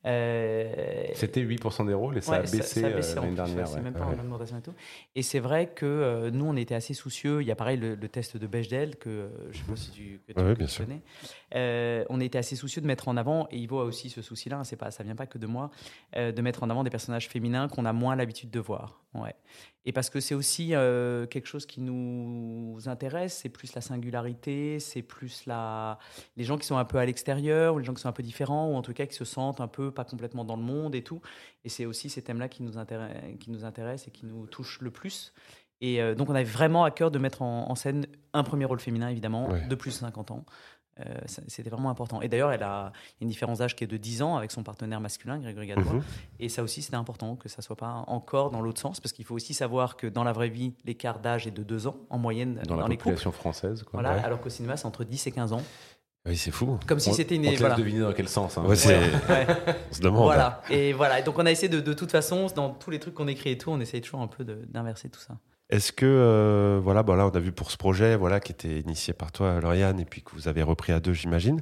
Euh, C'était 8% des rôles et ça Ouais, a baissé, ça a euh, baissé en l'année dernière. c'est ouais. même pas Ouais. en augmentation et tout. Et c'est vrai que euh, nous, on était assez soucieux. Il y a pareil le, le test de Bechdel que euh, je sais pas si tu, que tu, Ouais, que bien tu sûr. connais. On était assez soucieux de mettre en avant, et Ivo a aussi ce souci-là. hein, c'est pas, ça vient pas que de moi, de mettre en avant des personnages féminins qu'on a moins l'habitude de voir. Ouais. Et parce que c'est aussi euh, quelque chose qui nous intéresse. C'est plus la singularité, c'est plus la les gens qui sont un peu à l'extérieur, ou les gens qui sont un peu différents, ou en tout cas qui se sentent un peu pas complètement dans le monde et tout. Et c'est aussi ces thèmes-là qui nous, intéressent, qui nous intéressent et qui nous touchent le plus. Et euh, donc, on avait vraiment à cœur de mettre en, en scène un premier rôle féminin, évidemment, Ouais. de plus de 50 ans. Euh, C'était vraiment important. Et d'ailleurs, elle a il y a une différence d'âge qui est de 10 ans avec son partenaire masculin, Grégory Gadebois. Mhm. Et ça aussi, c'était important que ça soit pas encore dans l'autre sens, parce qu'il faut aussi savoir que dans la vraie vie, l'écart d'âge est de 2 ans en moyenne Dans dans, la les couples. population française. Quoi. Voilà, Ouais. alors qu'au cinéma, c'est entre 10 et 15 ans. Oui, c'est fou. Comme si c'était une. On voilà. deviner dans quel sens. hein. Ouais, c'est- Ouais. On se demande. Voilà. Et voilà. Et donc on a essayé de, de toute façon, dans tous les trucs qu'on écrit et tout, on essaye toujours un peu d'inverser tout ça. Est-ce que, euh, voilà, bon là, on a vu pour ce projet, voilà, qui était initié par toi, Lauriane, et puis que vous avez repris à deux, j'imagine.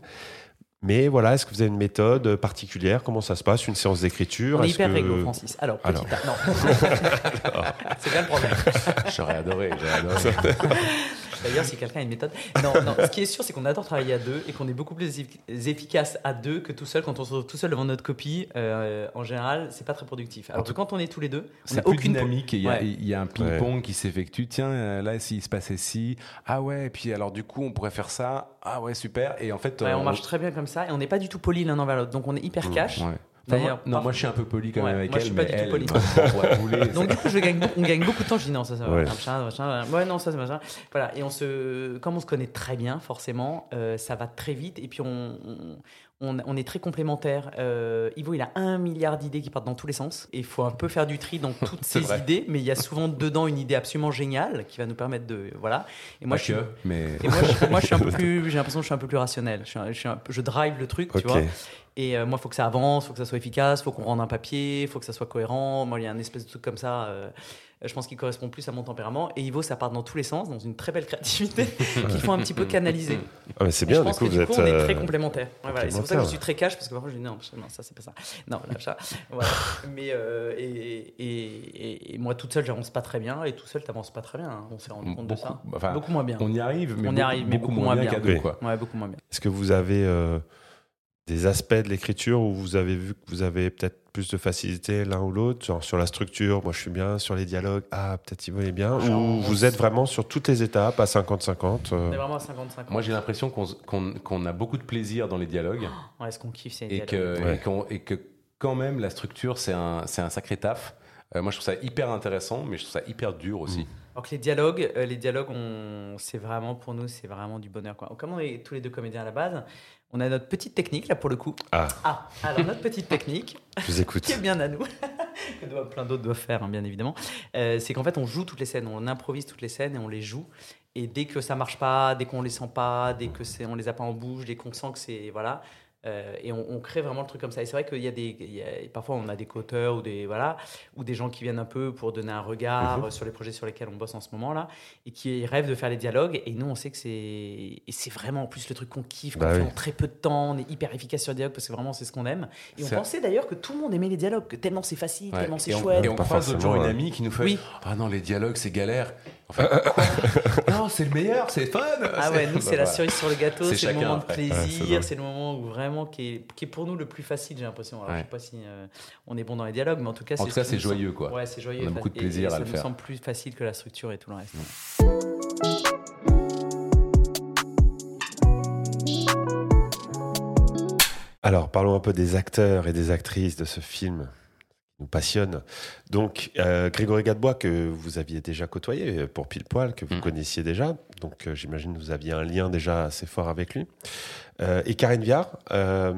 Mais voilà, est-ce que vous avez une méthode particulière? Comment ça se passe? Une séance d'écriture? On est hyper que- réglo, Francis. Alors, petit Alors. A- non. c'est bien le problème. J'aurais adoré. j'aurais adoré. D'ailleurs, si quelqu'un a une méthode. Non, non. Ce qui est sûr, c'est qu'on adore travailler à deux et qu'on est beaucoup plus effi- efficace à deux que tout seul. Quand on se retrouve tout seul devant notre copie, euh, en général, c'est pas très productif. Alors que quand on est tous les deux, on C'est n'a plus aucune. dynamique et il y, a- Ouais. il y a un ping-pong qui s'effectue. Tiens, euh, là, s'il se passait ci, ah ouais, et puis alors du coup, on pourrait faire ça. Ah ouais, super. Et en fait, Ouais, euh, on marche très bien comme ça et on n'est pas du tout poli l'un envers l'autre. Donc on est hyper cash. D'ailleurs, moi- non, moi je suis un peu poli quand Ouais, même avec moi, je elle, suis pas mais du tout poli. elle Donc du coup, je gagne, on gagne beaucoup de temps. Je dis non, ça, ça va. Ouais. Machin, machin, ouais, non, ça, c'est machin. Voilà. Et on se, comme on se connaît très bien, forcément, euh, ça va très vite. Et puis on, on, on- on est très complémentaires. Euh, Ivo, il a un milliard d'idées qui partent dans tous les sens. Et il faut un peu faire du tri dans toutes ces vrai. idées. Mais il y a souvent dedans une idée absolument géniale qui va nous permettre de, voilà. Et moi, Pas je suis, que, mais et moi, je, moi, je suis un peu plus, j'ai l'impression que je suis un peu plus rationnel. Je, suis un- je, suis un peu- je drive le truc, tu vois. Et euh, moi, il faut que ça avance, il faut que ça soit efficace, il faut qu'on rende un papier, il faut que ça soit cohérent. Moi, il y a un espèce de truc comme ça, euh, je pense qu'il correspond plus à mon tempérament. Et Ivo, ça part dans tous les sens, dans une très belle créativité qu'il faut un petit peu canaliser. Ah, mais c'est bien, je du pense coup, que vous du êtes. coup, on est très euh, complémentaires. Ouais, voilà. Et C'est pour ça que je complémentaires. suis très cash, parce que parfois, je dis non, non, ça, c'est pas ça. Non, là, ça. Voilà. Mais, euh, et, et, et- et moi, toute seule, j'avance pas très bien, et tout seul, t'avances pas très bien. hein. On s'est rendu compte de ça. enfin, beaucoup moins bien. on y arrive, mais On y beaucoup, arrive, mais beaucoup beaucoup moins moins bien bien. qu'à deux, Oui. quoi. Ouais, beaucoup moins bien. Est-ce que vous avez euh, des aspects de l'écriture où vous avez vu que vous avez peut-être plus de facilité l'un ou l'autre Genre sur la structure, moi je suis bien, sur les dialogues, ah peut-être Ivo est bien. Ou vous êtes vraiment sur toutes les étapes à 50-50 euh, On est vraiment à 55 Moi, j'ai l'impression qu'on s- qu'on- qu'on a beaucoup de plaisir dans les dialogues Ouais, ce qu'on kiffe, c'est et dialogues? que, Ouais. et, qu'on- et que quand même, la structure, c'est un, c'est un sacré taf. Euh, moi, je trouve ça hyper intéressant, mais je trouve ça hyper dur aussi. Alors que les dialogues, euh, les dialogues, on, c'est vraiment pour nous, c'est vraiment du bonheur. Quoi. Comme on est tous les deux comédiens à la base, on a notre petite technique là pour le coup. Ah, Ah, alors notre petite technique, je vous écoute. qui est bien à nous, que doivent- plein d'autres doivent faire, hein, bien évidemment, euh, c'est qu'en fait on joue toutes les scènes, on improvise toutes les scènes et on les joue. Et dès que ça marche pas, dès qu'on les sent pas, dès que c'est, on les a pas en bouche, dès qu'on sent que c'est voilà, euh, et on, on crée vraiment le truc comme ça. Et c'est vrai qu'il y a des, il y a- parfois on a des co-auteurs ou des voilà, ou des gens qui viennent un peu pour donner un regard Mhm. euh, sur les projets sur lesquels on bosse en ce moment là, et qui rêvent de faire les dialogues. Et nous on sait que c'est, et c'est vraiment en plus le truc qu'on kiffe, qu'on Bah fait oui. en très peu de temps, on est hyper efficace sur les dialogues parce que vraiment c'est ce qu'on aime. Et on pensait d'ailleurs que tout le monde aimait les dialogues, que tellement c'est facile, Ouais. tellement c'est et on, chouette. et on croise l'autre jour une forcément, amie qui nous fait Oui. Ah non, les dialogues, c'est galère. Enfin, non, c'est le meilleur, c'est fun. Ah ouais, nous c'est la Voilà. cerise sur le gâteau, C'est le moment de après. Ouais, c'est plaisir, c'est le moment où vraiment qui est, qui est pour nous le plus facile, j'ai l'impression. Alors Ouais. je sais pas si euh, on est bon dans les dialogues, mais en tout cas En tout cas, c'est joyeux, quoi. Ouais, c'est joyeux. On a beaucoup de plaisir et, à le ça faire. nous semble plus facile que la structure et tout le reste. Alors, parlons un peu des acteurs et des actrices de ce film nous passionne. Donc, euh, Grégory Gadebois, que vous aviez déjà côtoyé pour Pile Poil, que vous Mm. connaissiez déjà. Donc, euh, j'imagine que vous aviez un lien déjà assez fort avec lui. Euh, et Karine Viard, euh,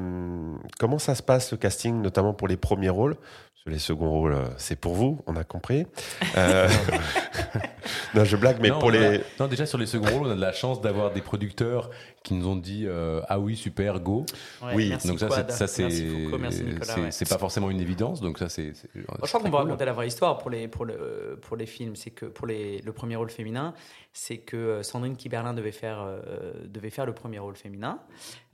comment ça se passe le casting, notamment pour les premiers rôles? Les seconds rôles, euh, c'est pour vous, on a compris. Euh, non, je blague, mais Non, pour a- les. non, déjà sur les seconds rôles, on a de la chance d'avoir des producteurs qui nous ont dit euh, ah oui super go. Ouais, Oui, merci donc ça c'est ça c'est merci Foucault, merci Nicolas. c'est- ouais. pas forcément une évidence donc ça c'est. je crois qu'on cool. raconter la vraie histoire pour les, pour le, pour les films. C'est que pour les, le premier rôle féminin, c'est que Sandrine Kiberlin devait faire, euh, devait faire le premier rôle féminin.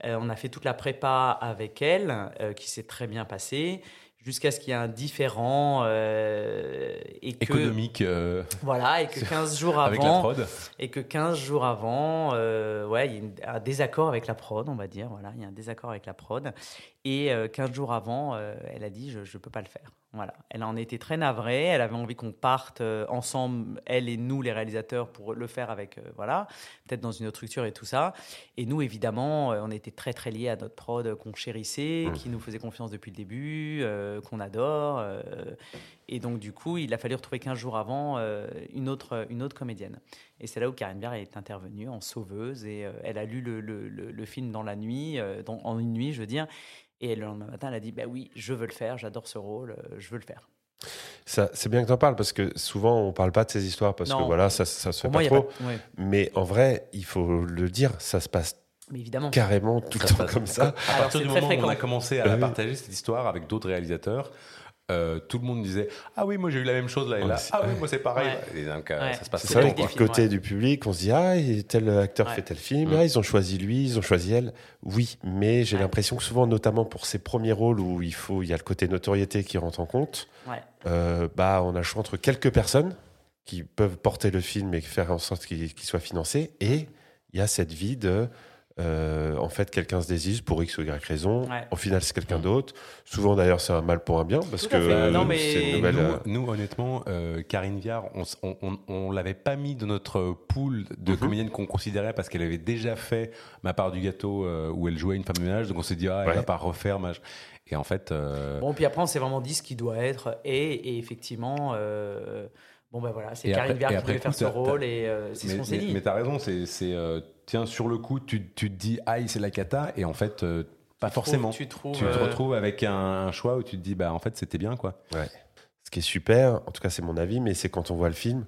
Euh, on a fait toute la prépa avec elle, euh, qui s'est très bien passée, jusqu'à ce qu'il y ait un différent euh, et que économique euh, voilà et que 15 jours avec la avant prod. et que 15 jours avant, euh, ouais, il y a un désaccord avec la prod, on va dire. Voilà, il y a un désaccord avec la prod. Et euh, 15 jours avant, euh, elle a dit je ne peux pas le faire. Voilà. Elle en était très navrée. Elle avait envie qu'on parte euh, ensemble, elle et nous, les réalisateurs, pour le faire avec, euh, voilà, peut-être dans une autre structure et tout ça. Et nous, évidemment, euh, on était très, très liés à notre prod qu'on chérissait, Mmh. qui nous faisait confiance depuis le début, euh, qu'on adore. euh, et donc, du coup, il a fallu retrouver 15 jours avant une, autre, une autre comédienne. Et c'est là où Karine Viard est intervenue en sauveuse et elle a lu le, le- le- le film dans la nuit, dans- en une nuit, je veux dire. Et le lendemain matin, elle a dit Bah oui, je veux le faire, j'adore ce rôle, euh, je veux le faire. Ça, c'est bien que tu en parles parce que souvent on parle pas de ces histoires parce que voilà, ça, ça se fait moi, pas trop. pas. ouais. Mais en vrai, il faut le dire, ça se passe Mais évidemment. carrément tout le Ça temps passe. comme ça. À partir du moment où on a commencé à Ah la oui. partager cette histoire avec d'autres réalisateurs, euh, tout le monde disait ah oui moi j'ai eu la même chose là et là ah oui moi c'est pareil Ouais. et donc euh, Ouais. ça se passe C'est et temps, du côté ouais. du public, on se dit ah, tel acteur Ouais. fait tel film, Mm. ah, ils ont choisi lui, ils ont choisi elle. Oui, mais j'ai Ouais. l'impression que souvent, notamment pour ces premiers rôles où il faut, il y a le côté notoriété qui rentre en compte. Ouais. euh, bah, on a le choix entre quelques personnes qui peuvent porter le film et faire en sorte qu'il qu'il soit financé, et il y a cette vie de euh, en fait, quelqu'un se désiste pour X ou Y raison. Ouais. Au final, c'est quelqu'un d'autre. Souvent, d'ailleurs, c'est un mal pour un bien parce que euh, Non, mais- c'est une Et nouvelle. nous, euh, nous, honnêtement, euh, Karine Viard, on, s- on, on, on l'avait pas mis dans notre pool de Mhm. comédiennes qu'on considérait parce qu'elle avait déjà fait ma part du gâteau euh, où elle jouait une femme de ménage, donc on s'est dit ah elle Ouais. va pas refaire mach- Et en fait, euh, Bon, puis après, on s'est vraiment dit ce qui doit être. Et, et effectivement, euh, bon, ben voilà, c'est Et Karine Viard qui voulait faire ce t'as- rôle et euh, c'est ce mais, qu'on s'est mais, dit. mais t'as raison, c'est c'est, euh, tiens sur le coup tu, tu te dis aïe c'est la cata et en fait euh, pas Tu trouves- forcément. Tu, trouves, Tu te euh, retrouves avec un, un choix où tu te dis bah en fait c'était bien quoi. Ce qui est super, en tout cas c'est mon avis, mais c'est quand on voit le film,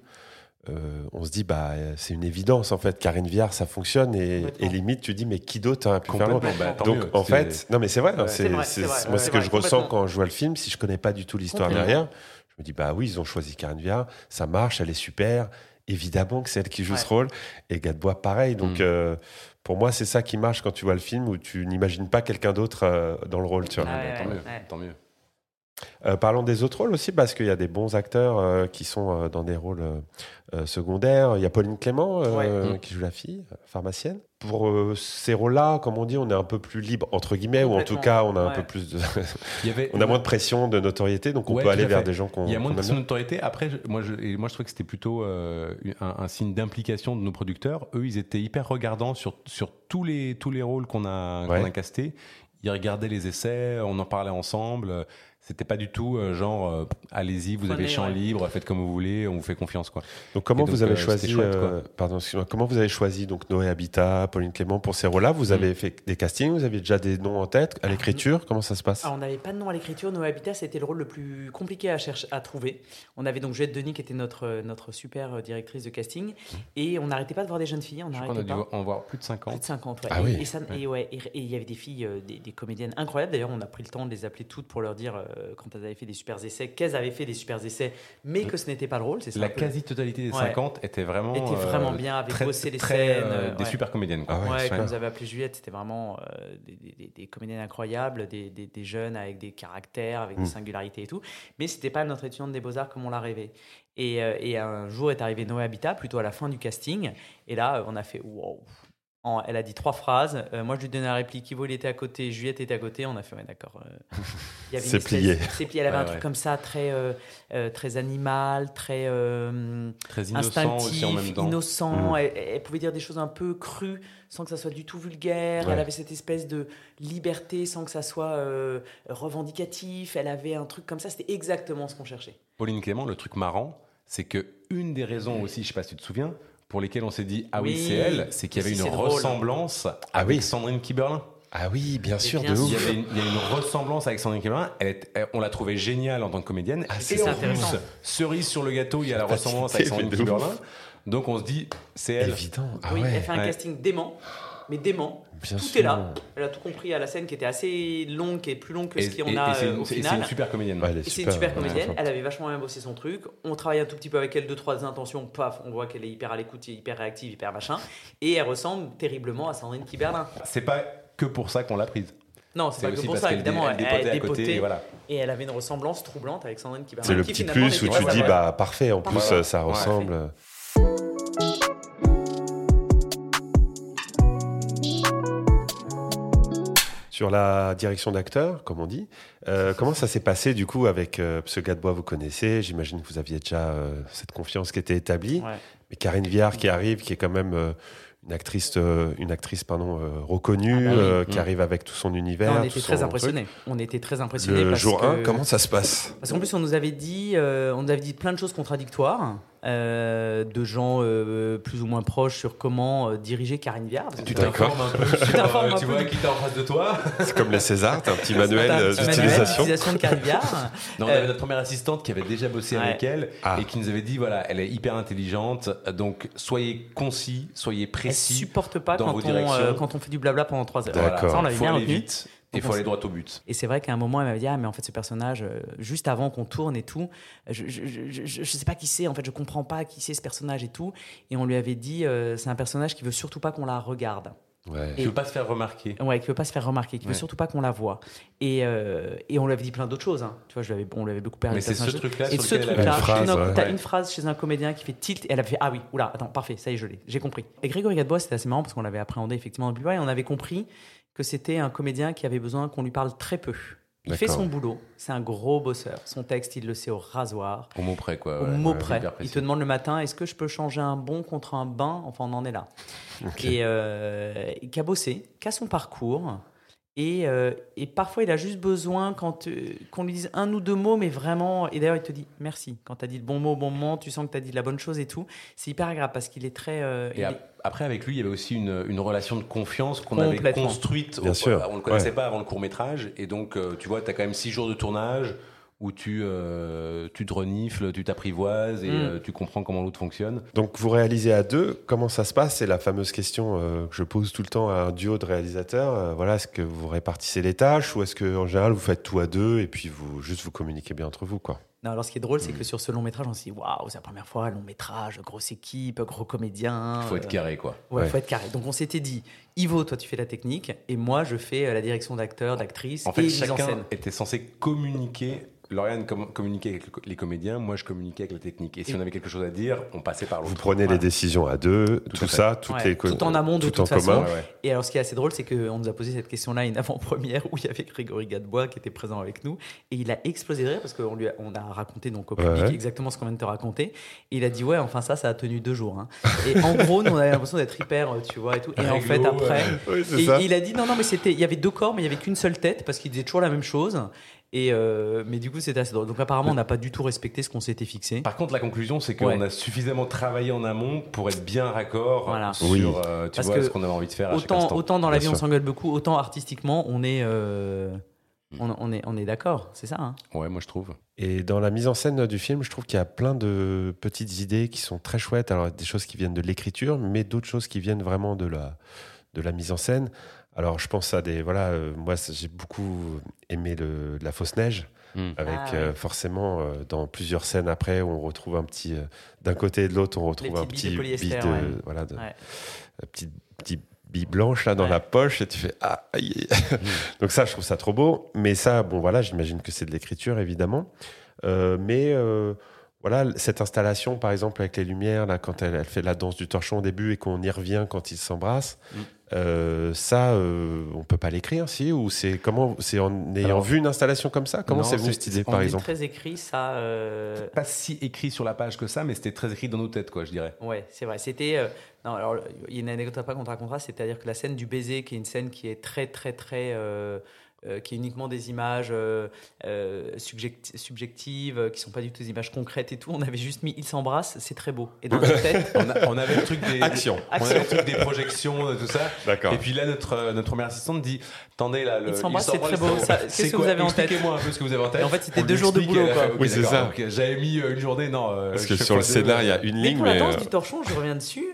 euh, on se dit bah c'est une évidence en fait. Karine Viard, ça fonctionne et, limite tu dis mais qui d'autre aurait pu faire Complètement, bah, Donc mieux, en fait, non mais c'est vrai, hein, Ouais. c'est moi c'est ce que vrai, je ressens quand je vois le film, si je connais pas du tout l'histoire derrière, je me dis bah oui ils ont choisi Karine Viard, ça marche, elle est super. Évidemment que c'est elle qui joue Ouais. ce rôle et Gadebois pareil. Donc Mm. euh, pour moi c'est ça qui marche quand tu vois le film où tu n'imagines pas quelqu'un d'autre euh, dans le rôle. Tu vois. Ah ouais, tant, ouais, mieux, ouais. tant mieux. Euh, parlons des autres rôles aussi, parce qu'il y a des bons acteurs euh, qui sont euh, dans des rôles secondaires. Il y a Pauline Clément euh, Ouais. Mm. qui joue la fille, pharmacienne. Pour euh, ces rôles-là, comme on dit, on est un peu plus libre, entre guillemets, ou en tout cas, on a un peu plus de... Il y avait on a moins de pression, de notoriété, donc on Ouais, peut aller vers des gens qu'on Il y a moins de son bien. notoriété. Après, je- moi, je, et moi, je trouvais que c'était plutôt euh, un, un signe d'implication de nos producteurs. Eux, ils étaient hyper regardants sur, sur tous, les, tous les rôles qu'on a, qu'on a castés. Ils regardaient les essais, on en parlait ensemble. C'était pas du tout euh, genre, euh, allez-y, vous avez champ ouais. libre, faites comme vous voulez, on vous fait confiance. Quoi. Donc comment donc, vous avez euh, choisi, chouette, euh, pardon, comment vous avez choisi donc Noé Habitat, Pauline Clément pour ces rôles-là? Vous Mm. avez fait des castings, vous aviez déjà des noms en tête à l'écriture Comment ça se passe? Alors, on n'avait pas de nom à l'écriture. Nos Habitat, c'était le rôle le plus compliqué à, chercher, à trouver. On avait donc Juliette Denis, qui était notre, notre super directrice de casting. Et on n'arrêtait pas de voir des jeunes filles. On n'arrêtait dû pas. en voir plus de Plus 50. de 50, ouais. Ah et, oui. et ça- et ouais, et- et il y avait des filles, euh, des, des comédiennes incroyables. D'ailleurs, on a pris le temps de les appeler toutes pour leur dire, euh, quand elles avaient fait des super essais, qu'elles avaient fait des super essais, mais que ce n'était pas le rôle. C'est ça La quasi-totalité des Ouais. 50 était vraiment, était euh, vraiment bien, avait très, bossé les très, scènes. euh, euh, des ouais. super comédiennes. Quoi. Ah ouais, Ouais, super. comme vous avez appelé Juliette, c'était vraiment euh, des, des- des- des comédiennes incroyables, des, des- des jeunes avec des caractères, avec Mm. des singularités et tout. Mais c'était pas notre étudiante des beaux-arts comme on l'a rêvé. Et, euh, et un jour est arrivé Noé Habitat, plutôt à la fin du casting. Et là, euh, on a fait wow. En- elle a dit trois phrases. Euh, moi, je lui donnais la réplique. Ivo, il était à côté. Juliette était à côté. On a fait, ouais, d'accord. euh, il y avait une C'est plié. C'est plié. Elle avait Ouais, un truc comme ça, très, euh, euh, très animal, très. Très innocent aussi en instinctif, même temps. innocent. Mm. Elle, elle pouvait dire des choses un peu crues sans que ça soit du tout vulgaire. Ouais. Elle avait cette espèce de liberté sans que ça soit revendicatif. Elle avait un truc comme ça. C'était exactement ce qu'on cherchait. Pauline Clément, le truc marrant, c'est que une des raisons aussi, je sais pas si tu te souviens, pour lesquelles on s'est dit ah oui, Oui, c'est elle, c'est qu'il y avait une drôle. ressemblance Ah avec oui. Sandrine Kiberlin. Ah oui, bien sûr, bien de sûr. Il y, ouf. avait une, il y a une ressemblance avec Sandrine Kiberlin. Elle est- elle- on l'a trouvée géniale en tant que comédienne. Ah, Et c'est en intéressant. plus, cerise sur le gâteau, il y a la ressemblance avec Sandrine. Kiberlin. Donc on se dit, c'est elle. Évident. Ah oui, ouais. elle fait un Ouais. casting dément, mais dément. Bien Tout sûr. est là. Elle a tout compris à la scène qui était assez longue, qui est plus longue que Et, ce qu'on et- a et c'est euh, une, au c'est- c'est final. une super comédienne. Ouais, elle c'est une super ouais, comédienne, ouais. elle avait vachement bien bossé son truc. On travaille un tout petit peu avec elle, deux, trois intentions, paf, on voit qu'elle est hyper à l'écoute, hyper réactive, hyper machin. Et elle ressemble terriblement à Sandrine Kiberlin. C'est pas que pour ça qu'on l'a prise. Non, c'est pas que pour ça, évidemment. elle dépotait à côté. dépotait, Et voilà. et elle avait une ressemblance troublante avec Sandrine Kiberlin. C'est le petit plus où tu dis, bah parfait, en plus euh, ça ressemble. Sur la direction d'acteur, comme on dit, euh, comment ça s'est passé du coup avec euh, ce gars de bois, vous connaissez, j'imagine que vous aviez déjà euh, cette confiance qui était établie, Ouais. mais Karine Viard qui arrive, qui est quand même une actrice, une actrice pardon, reconnue, Ah bah oui. euh, qui Mm. arrive avec tout son univers. Non, on tout était son très truc. impressionnés. On était très impressionnés Le parce jour que... 1, comment ça se passe? Parce qu'en plus, on nous avait dit, on nous avait dit plein de choses contradictoires euh, de gens euh, plus ou moins proches sur comment euh, diriger Karine Viard. Tu t'informes un peu euh, un tu peu vois qui t'es en face de toi. C'est comme les Césars, t'as un petit manuel un euh, petit manuel d'utilisation. de Karine Viard. Non, on Euh, avait notre première assistante qui avait déjà bossé Ouais. avec elle Ah. et qui nous avait dit voilà, elle est hyper intelligente, donc soyez concis, soyez Elle précis. supporte pas dans quand vos on, directions. euh, quand on fait du blabla pendant 3 heures. D'accord. Ça, on l'avait bien aller retenu. Et il faut aller droit au but. Et c'est vrai qu'à un moment, elle m'avait dit Ah, mais en fait, ce personnage, euh, juste avant qu'on tourne et tout, je, je, je, sais pas qui c'est, en fait, je comprends pas qui c'est ce personnage et tout. Et on lui avait dit euh, C'est un personnage qui veut surtout pas qu'on la regarde. Ouais. Tu veux pas se faire remarquer. Ouais, qui veut pas se faire remarquer, qui veut Ouais. surtout pas qu'on la voit. Et, euh, et on lui avait dit plein d'autres choses. hein. Tu vois, je lui avais, on lui avait beaucoup parlé Mais c'est ce truc-là Et ce truc-là, ouais. t'as une phrase chez un comédien qui fait tilt et elle avait fait Ah oui, oula, attends, parfait, ça y est, je l'ai, j'ai compris. Et Grégory Gadebois, c'était assez marrant parce qu'on l'avait appréhendé effectivement depuis bas et on avait compris que c'était un comédien qui avait besoin qu'on lui parle très peu. Il fait son boulot, c'est un gros bosseur. Son texte, il le sait au rasoir, Au mot près, quoi. au ouais, mot ouais, près. Il te demande le matin est-ce que je peux changer un bon contre un bain? Enfin, on en est là. Et euh, qui a bossé, qui a son parcours. Et, euh, et parfois, il a juste besoin quand, euh, qu'on lui dise un ou deux mots, mais vraiment. Et d'ailleurs, il te dit merci. Quand tu as dit le bon mot au bon moment, tu sens que tu as dit la bonne chose et tout. C'est hyper agréable parce qu'il est très. euh, il Et est- après, avec lui, il y avait aussi une, une relation de confiance qu'on avait Complètement. construite. Bien au- sûr, On ne le connaissait ouais. pas avant le court métrage. Et donc, euh, tu vois, tu as quand même six jours de tournage où tu, euh, tu te renifles, tu t'apprivoises et Mm. euh, tu comprends comment l'autre fonctionne. Donc vous réalisez à deux, comment ça se passe? C'est la fameuse question euh, que je pose tout le temps à un duo de réalisateurs. Euh, voilà, est-ce que vous répartissez les tâches ou est-ce que en général vous faites tout à deux et puis vous juste vous communiquez bien entre vous quoi? Non, alors ce qui est drôle, Mm. c'est que sur ce long métrage, on s'est dit waouh, c'est la première fois, long métrage, grosse équipe, gros comédien. Il faut être carré, quoi. Ouais, Ouais. faut être carré. Donc on s'était dit, Ivo, toi tu fais la technique, et moi je fais la direction d'acteur, d'actrice En et fait, mise en chacun scène. était censé communiquer. Lauriane com- communiquait avec les comédiens, moi je communiquais avec la technique. Et si Et- on avait quelque chose à dire, on passait par l'autre. Vous prenez Voilà. les décisions à deux, Tout tout, à fait. ça, toutes Ouais, les tout en amont de tout en toute façon. commun. Ouais, ouais. Et alors, ce qui est assez drôle, c'est qu'on nous a posé cette question-là une avant-première où il y avait Grégory Gadebois qui était présent avec nous. Et il a explosé de rire parce qu'on lui a, on a raconté donc au public ouais. exactement ce qu'on vient de te raconter. Et il a dit, ouais, enfin, ça, ça a tenu deux jours. hein. Et en gros, nous, on avait l'impression d'être hyper, euh, tu vois, et tout. Et en fait, après. Oui, c'est Et ça. il a dit non, non, mais c'était, il y avait deux corps, mais il y avait qu'une seule tête parce qu'il disait toujours la même chose. Et euh, mais du coup, c'était assez drôle. Donc apparemment, on n'a pas du tout respecté ce qu'on s'était fixé. Par contre, la conclusion, c'est qu'on Ouais. a suffisamment travaillé en amont pour être bien raccord Voilà. sur Oui. euh, tu Parce vois, que ce qu'on avait envie de faire à chaque Autant, dans la Bien vie, on s'engueule beaucoup, autant artistiquement, on est, euh, on, on est, on est d'accord. C'est ça. hein Ouais, moi je trouve. Et dans la mise en scène du film, je trouve qu'il y a plein de petites idées qui sont très chouettes. Alors, des choses qui viennent de l'écriture, mais d'autres choses qui viennent vraiment de la, de la mise en scène. Alors, je pense à des. Voilà, euh, moi, j'ai beaucoup aimé le, la fausse neige, Mm. avec Ah, ouais. euh, forcément, euh, dans plusieurs scènes après, on retrouve un petit. euh, D'un côté et de l'autre, on retrouve un petit. bille de- ouais. Voilà, de, Ouais. petite, petite bille blanche là dans Ouais. la poche et tu fais ah aïe. donc ça je trouve ça trop beau mais ça bon voilà j'imagine que c'est de l'écriture évidemment Euh, mais euh, voilà cette installation par exemple avec les lumières là quand elle, elle fait la danse du torchon au début et qu'on y revient quand ils s'embrassent Mm. Euh, ça euh, on peut pas l'écrire si ou c'est comment c'est en ayant Alors, vu une installation comme ça? Comment c'est venu cette idée par exemple? Très écrit, ça. euh, Pas si écrit sur la page que ça, mais c'était très écrit dans nos têtes, quoi, je dirais. Ouais, c'est vrai. C'était. euh, Non, alors, il y a une anecdote après qu'on te racontera, c'est-à-dire que la scène du baiser, qui est une scène qui est très, très, très. Euh, qui est uniquement des images euh, euh, subject- subjectives, qui sont pas du tout des images concrètes et tout. On avait juste mis ils s'embrassent, c'est très beau. Et dans notre tête, On, a- on avait le truc des Action. On avait le truc des projections, tout ça. D'accord. Et puis là, notre, notre première assistante dit Attendez, là, le, Ils s'embrassent, c'est très beau. Qu'est-ce que vous avez en tête Expliquez-moi un peu ce que vous avez en tête. Et en fait, c'était deux jours de boulot, quoi. Oui, c'est ça. J'avais mis euh, une journée, non. euh, Parce que sur le scénar, il y a une Mais ligne, pour la danse du torchon, je reviens dessus,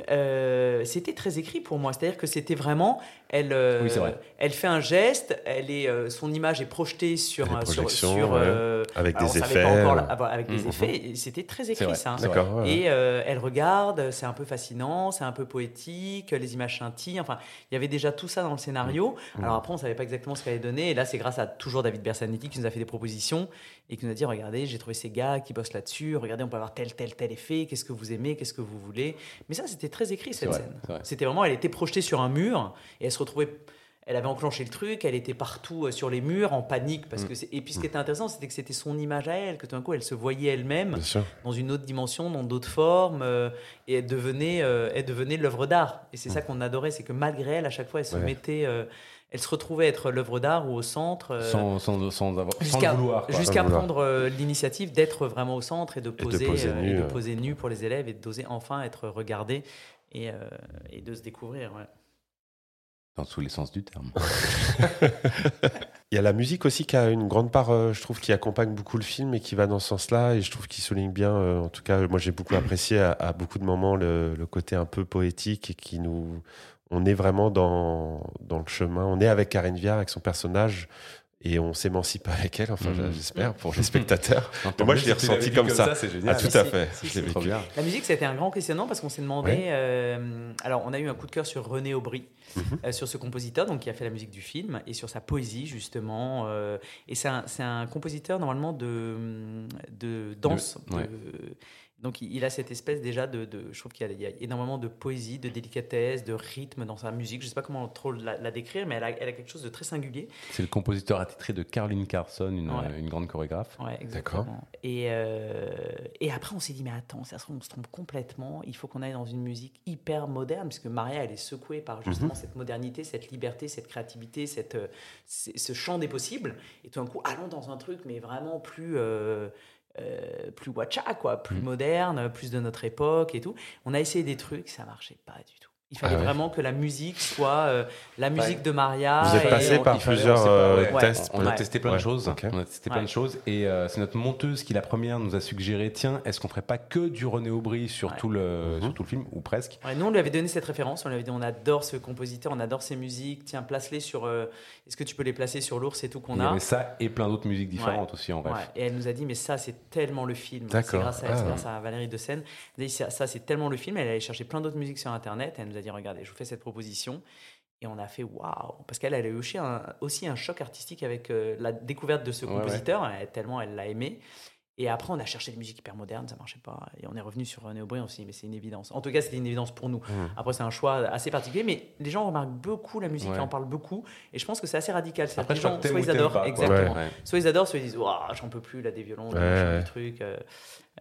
c'était très écrit pour moi. C'est-à-dire que c'était vraiment, elle, Oui, c'est vrai. elle fait un geste, elle est, euh, son image est projetée sur, un- sur, sur, ouais. euh, Avec alors, des effets. pas encore avec des effets. et C'était très écrit ça. ouais. Et euh, elle regarde, c'est un peu fascinant, c'est un peu poétique, les images scintillent. Enfin, il y avait déjà tout ça dans le scénario. Mhm. Alors après, on savait pas exactement ce qu'elle allait donner. Et là, c'est grâce à toujours David Bersanetti qui nous a fait des propositions et qui nous a dit regardez, j'ai trouvé ces gars qui bossent là-dessus. Regardez, on peut avoir tel, tel, tel effet. Qu'est-ce que vous aimez Qu'est-ce que vous voulez Mais ça, c'était très écrit cette vrai, scène. C'était vraiment, elle était projetée sur un mur et elle se retrouvait. Elle avait enclenché le truc, elle était partout euh, sur les murs en panique parce Mm. que et puis ce qui était intéressant c'était que c'était son image à elle que tout d'un coup elle se voyait elle-même dans une autre dimension, dans d'autres formes, euh, et elle devenait, euh, elle devenait l'œuvre d'art. Et c'est ça qu'on adorait, c'est que malgré elle, à chaque fois, elle se Ouais. mettait, euh, elle se retrouvait être l'œuvre d'art ou au centre, Sans, sans, sans, avoir, jusqu'à vouloir. jusqu'à prendre l'initiative d'être vraiment au centre et de de poser, nu, et de poser nu pour les élèves et d'oser enfin être regardé et, et de se découvrir. ouais. Dans tous les sens du terme. Il y a la musique aussi qui a une grande part, euh, je trouve, qui accompagne beaucoup le film et qui va dans ce sens-là. Et je trouve qu'il souligne bien, euh, en tout cas, moi j'ai beaucoup apprécié à, beaucoup de moments le, le côté un peu poétique et qui nous. On est vraiment dans, dans le chemin. On est avec Karine Viard, avec son personnage, et on s'émancipe avec elle, enfin Mhm. j'espère, pour les spectateurs. Moi, je l'ai ressenti comme ça. c'est Ah, génial. tout si, à fait. Trop vécu. bien. La musique, ça a été un grand questionnement parce qu'on s'est demandé. Ouais. euh, alors, on a eu un coup de cœur sur René Aubry, Mhm. euh, sur ce compositeur donc, qui a fait la musique du film et sur sa poésie, justement. euh, et c'est un, compositeur, normalement, de, de danse. De- ouais. de- donc, il a cette espèce déjà de. de- je trouve qu'il y a, il y a énormément de poésie, de délicatesse, de rythme dans sa musique. Je ne sais pas comment trop la, la décrire, mais elle a, elle a quelque chose de très singulier. C'est le compositeur attitré de Caroline Carson, une, Ouais. une grande chorégraphe. Ouais, D'accord. exactement. Et, euh, et après, on s'est dit, mais attends, ça se trouve, on se trompe complètement. Il faut qu'on aille dans une musique hyper moderne, puisque Maria, elle est secouée par justement cette modernité, cette liberté, cette créativité, cette, euh, ce champ des possibles. Et tout d'un coup, allons dans un truc, mais vraiment plus. euh, euh, plus watcha, quoi, plus Mhm. moderne, plus de notre époque et tout. On a essayé des trucs, ça marchait pas du tout. Il fallait Ah ouais. vraiment que la musique soit euh, la musique de Maria. Vous êtes passé par plusieurs euh, ouais. tests. On a testé plein de choses. On a testé plein de choses. Et euh, c'est notre monteuse qui, la première, nous a suggéré tiens, est-ce qu'on ferait pas que du René Aubry sur, Ouais. tout, le, Mhm. sur tout le film, ou presque? Ouais, nous, on lui avait donné cette référence. On lui avait dit on adore ce compositeur, on adore ses musiques. Tiens, place-les sur. euh, Est-ce que tu peux les placer sur l'ours et tout qu'on Il y a? avait ça et plein d'autres musiques différentes aussi en Ouais. ref. Et elle nous a dit mais ça, c'est tellement le film. C'est grâce, Ah. grâce à Valérie de Seine. A ça, c'est tellement le film. Elle allait chercher plein d'autres musiques sur Internet. Et elle nous a dit regardez, je vous fais cette proposition. Et on a fait waouh Parce qu'elle elle a eu aussi un, aussi un choc artistique avec euh, la découverte de ce Ouais, compositeur, Elle- tellement elle l'a aimé. Et après, on a cherché des musiques hyper modernes, ça marchait pas. Et on est revenu sur René Aubry, on s'est dit, mais c'est une évidence. En tout cas, c'était une évidence pour nous. Mhm. Après, c'est un choix assez particulier, mais les gens remarquent beaucoup la musique Ouais. et en parlent beaucoup. Et je pense que c'est assez radical. C'est-à-dire Après, les gens, soit ils adorent, pas, exactement. Ouais. Soit ils adorent, soit ils disent, j'en peux plus, là, des violons, des trucs. euh,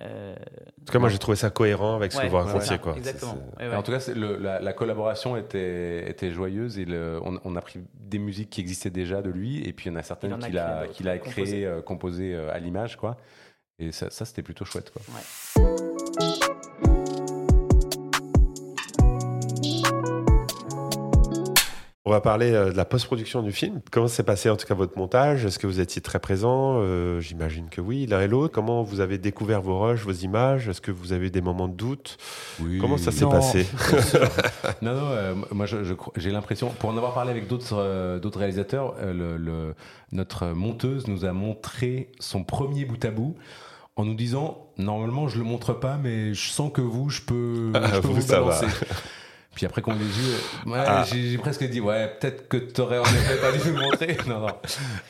euh, En tout cas, moi j'ai trouvé ça cohérent avec ce ouais, que vous racontiez. ouais, quoi. Exactement. En tout cas, le- la, la collaboration était, était joyeuse et le- on, on a pris des musiques qui existaient déjà de lui et puis il y en a certaines en a qu'il a, qu'il a composées. créées, euh, composées euh, à l'image. quoi. Et ça, ça, c'était plutôt chouette. Quoi. On va parler euh, de la post-production du film. Comment s'est passé en tout cas votre montage? Est-ce que vous étiez très présent? Euh, J'imagine que oui, l'un et l'autre. Comment vous avez découvert vos rushs, vos images? Est-ce que vous avez eu des moments de doute? Comment ça s'est passé? Non, non, euh, moi je- je crois- j'ai l'impression, pour en avoir parlé avec d'autres euh, d'autres réalisateurs, euh, le, le- notre monteuse nous a montré son premier bout à bout en nous disant normalement je le montre pas, mais je sens que vous, je peux, Ah, je peux vous, vous, ça va. balancer. Puis après qu'on les vu, euh, ouais, Ah. j'ai presque dit ouais, peut-être que t'aurais en effet pas dû montrer. Non, non.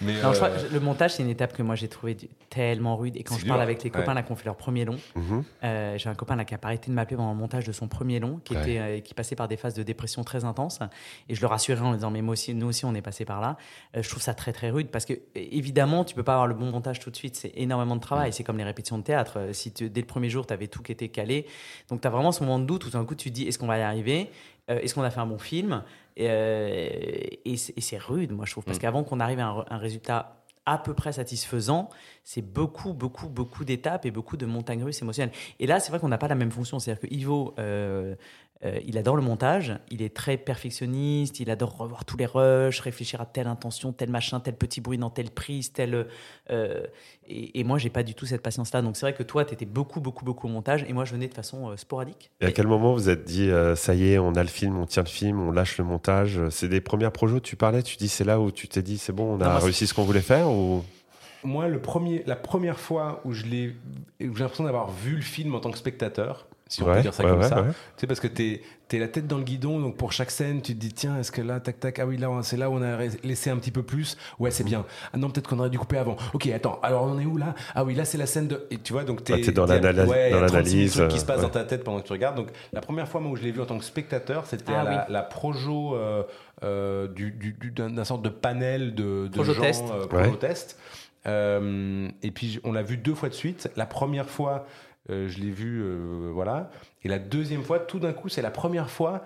Mais Non, je crois euh, que le montage, c'est une étape que moi j'ai trouvé du- tellement rude. Et quand je parle avec les ouais. copains là qui ont fait leur premier long, Mhm. euh, j'ai un copain là qui a pas arrêté de m'appeler pendant le montage de son premier long, qui, Ouais. était, euh, qui passait par des phases de dépression très intenses. Et je le rassurais en lui disant, mais moi aussi, nous aussi, on est passé par là. Euh, je trouve ça très très rude parce que évidemment, tu peux pas avoir le bon montage tout de suite. C'est énormément de travail. C'est comme les répétitions de théâtre. Si tu- dès le premier jour, tu avais tout qui était calé, donc tu as vraiment ce moment de doute où tout d'un coup tu te dis, est-ce qu'on va y arriver? Euh, Est-ce qu'on a fait un bon film? Et, euh, et c'est rude, moi, je trouve. Parce Mm. qu'avant qu'on arrive à un, un résultat à peu près satisfaisant, c'est beaucoup, beaucoup, beaucoup d'étapes et beaucoup de montagnes russes émotionnelles. Et là, c'est vrai qu'on n'a pas la même fonction. C'est-à-dire que Ivo, euh, euh, il adore le montage, il est très perfectionniste, il adore revoir tous les rushs, réfléchir à telle intention, tel machin, tel petit bruit dans telle prise, tel. euh, et, et moi, j'ai pas du tout cette patience-là. Donc c'est vrai que toi, tu étais beaucoup, beaucoup, beaucoup au montage, et moi, je venais de façon euh, sporadique. Et à quel moment vous êtes dit, euh, ça y est, on a le film, on tient le film, on lâche le montage? C'est des premières projets, tu parlais, tu dis, c'est là où tu t'es dit, c'est bon, on a Non, réussi ce qu'on voulait faire ou... Moi, le premier, la première fois où je l'ai, où j'ai l'impression d'avoir vu le film en tant que spectateur, si on peut Ouais, dire ça ouais, comme ouais, ça, ouais. tu sais, parce que t'es, t'es la tête dans le guidon, donc pour chaque scène, tu te dis, tiens, est-ce que là, tac, tac, ah oui, là, c'est là où on a laissé un petit peu plus, ouais, c'est bien. Ah non, peut-être qu'on aurait dû couper avant. Ok, attends, alors on est où là? Ah oui, là, c'est la scène de. Et tu vois, donc t'es. Ouais, t'es dans t'es- l'anal- ouais, il y a dans 36 000 l'analyse, trucs qui se passent ouais. dans ta tête pendant que tu regardes. Donc la première fois moi, où je l'ai vu en tant que spectateur, c'était Ah à la, oui. la projo euh, euh, du, du- du- d'un, d'un sorte de panel de, de Projo gens. test. euh, Ouais. projo test. Euh, et puis on l'a vu deux fois de suite. La première fois, euh, je l'ai vu, euh, voilà. Et la deuxième fois, tout d'un coup, c'est la première fois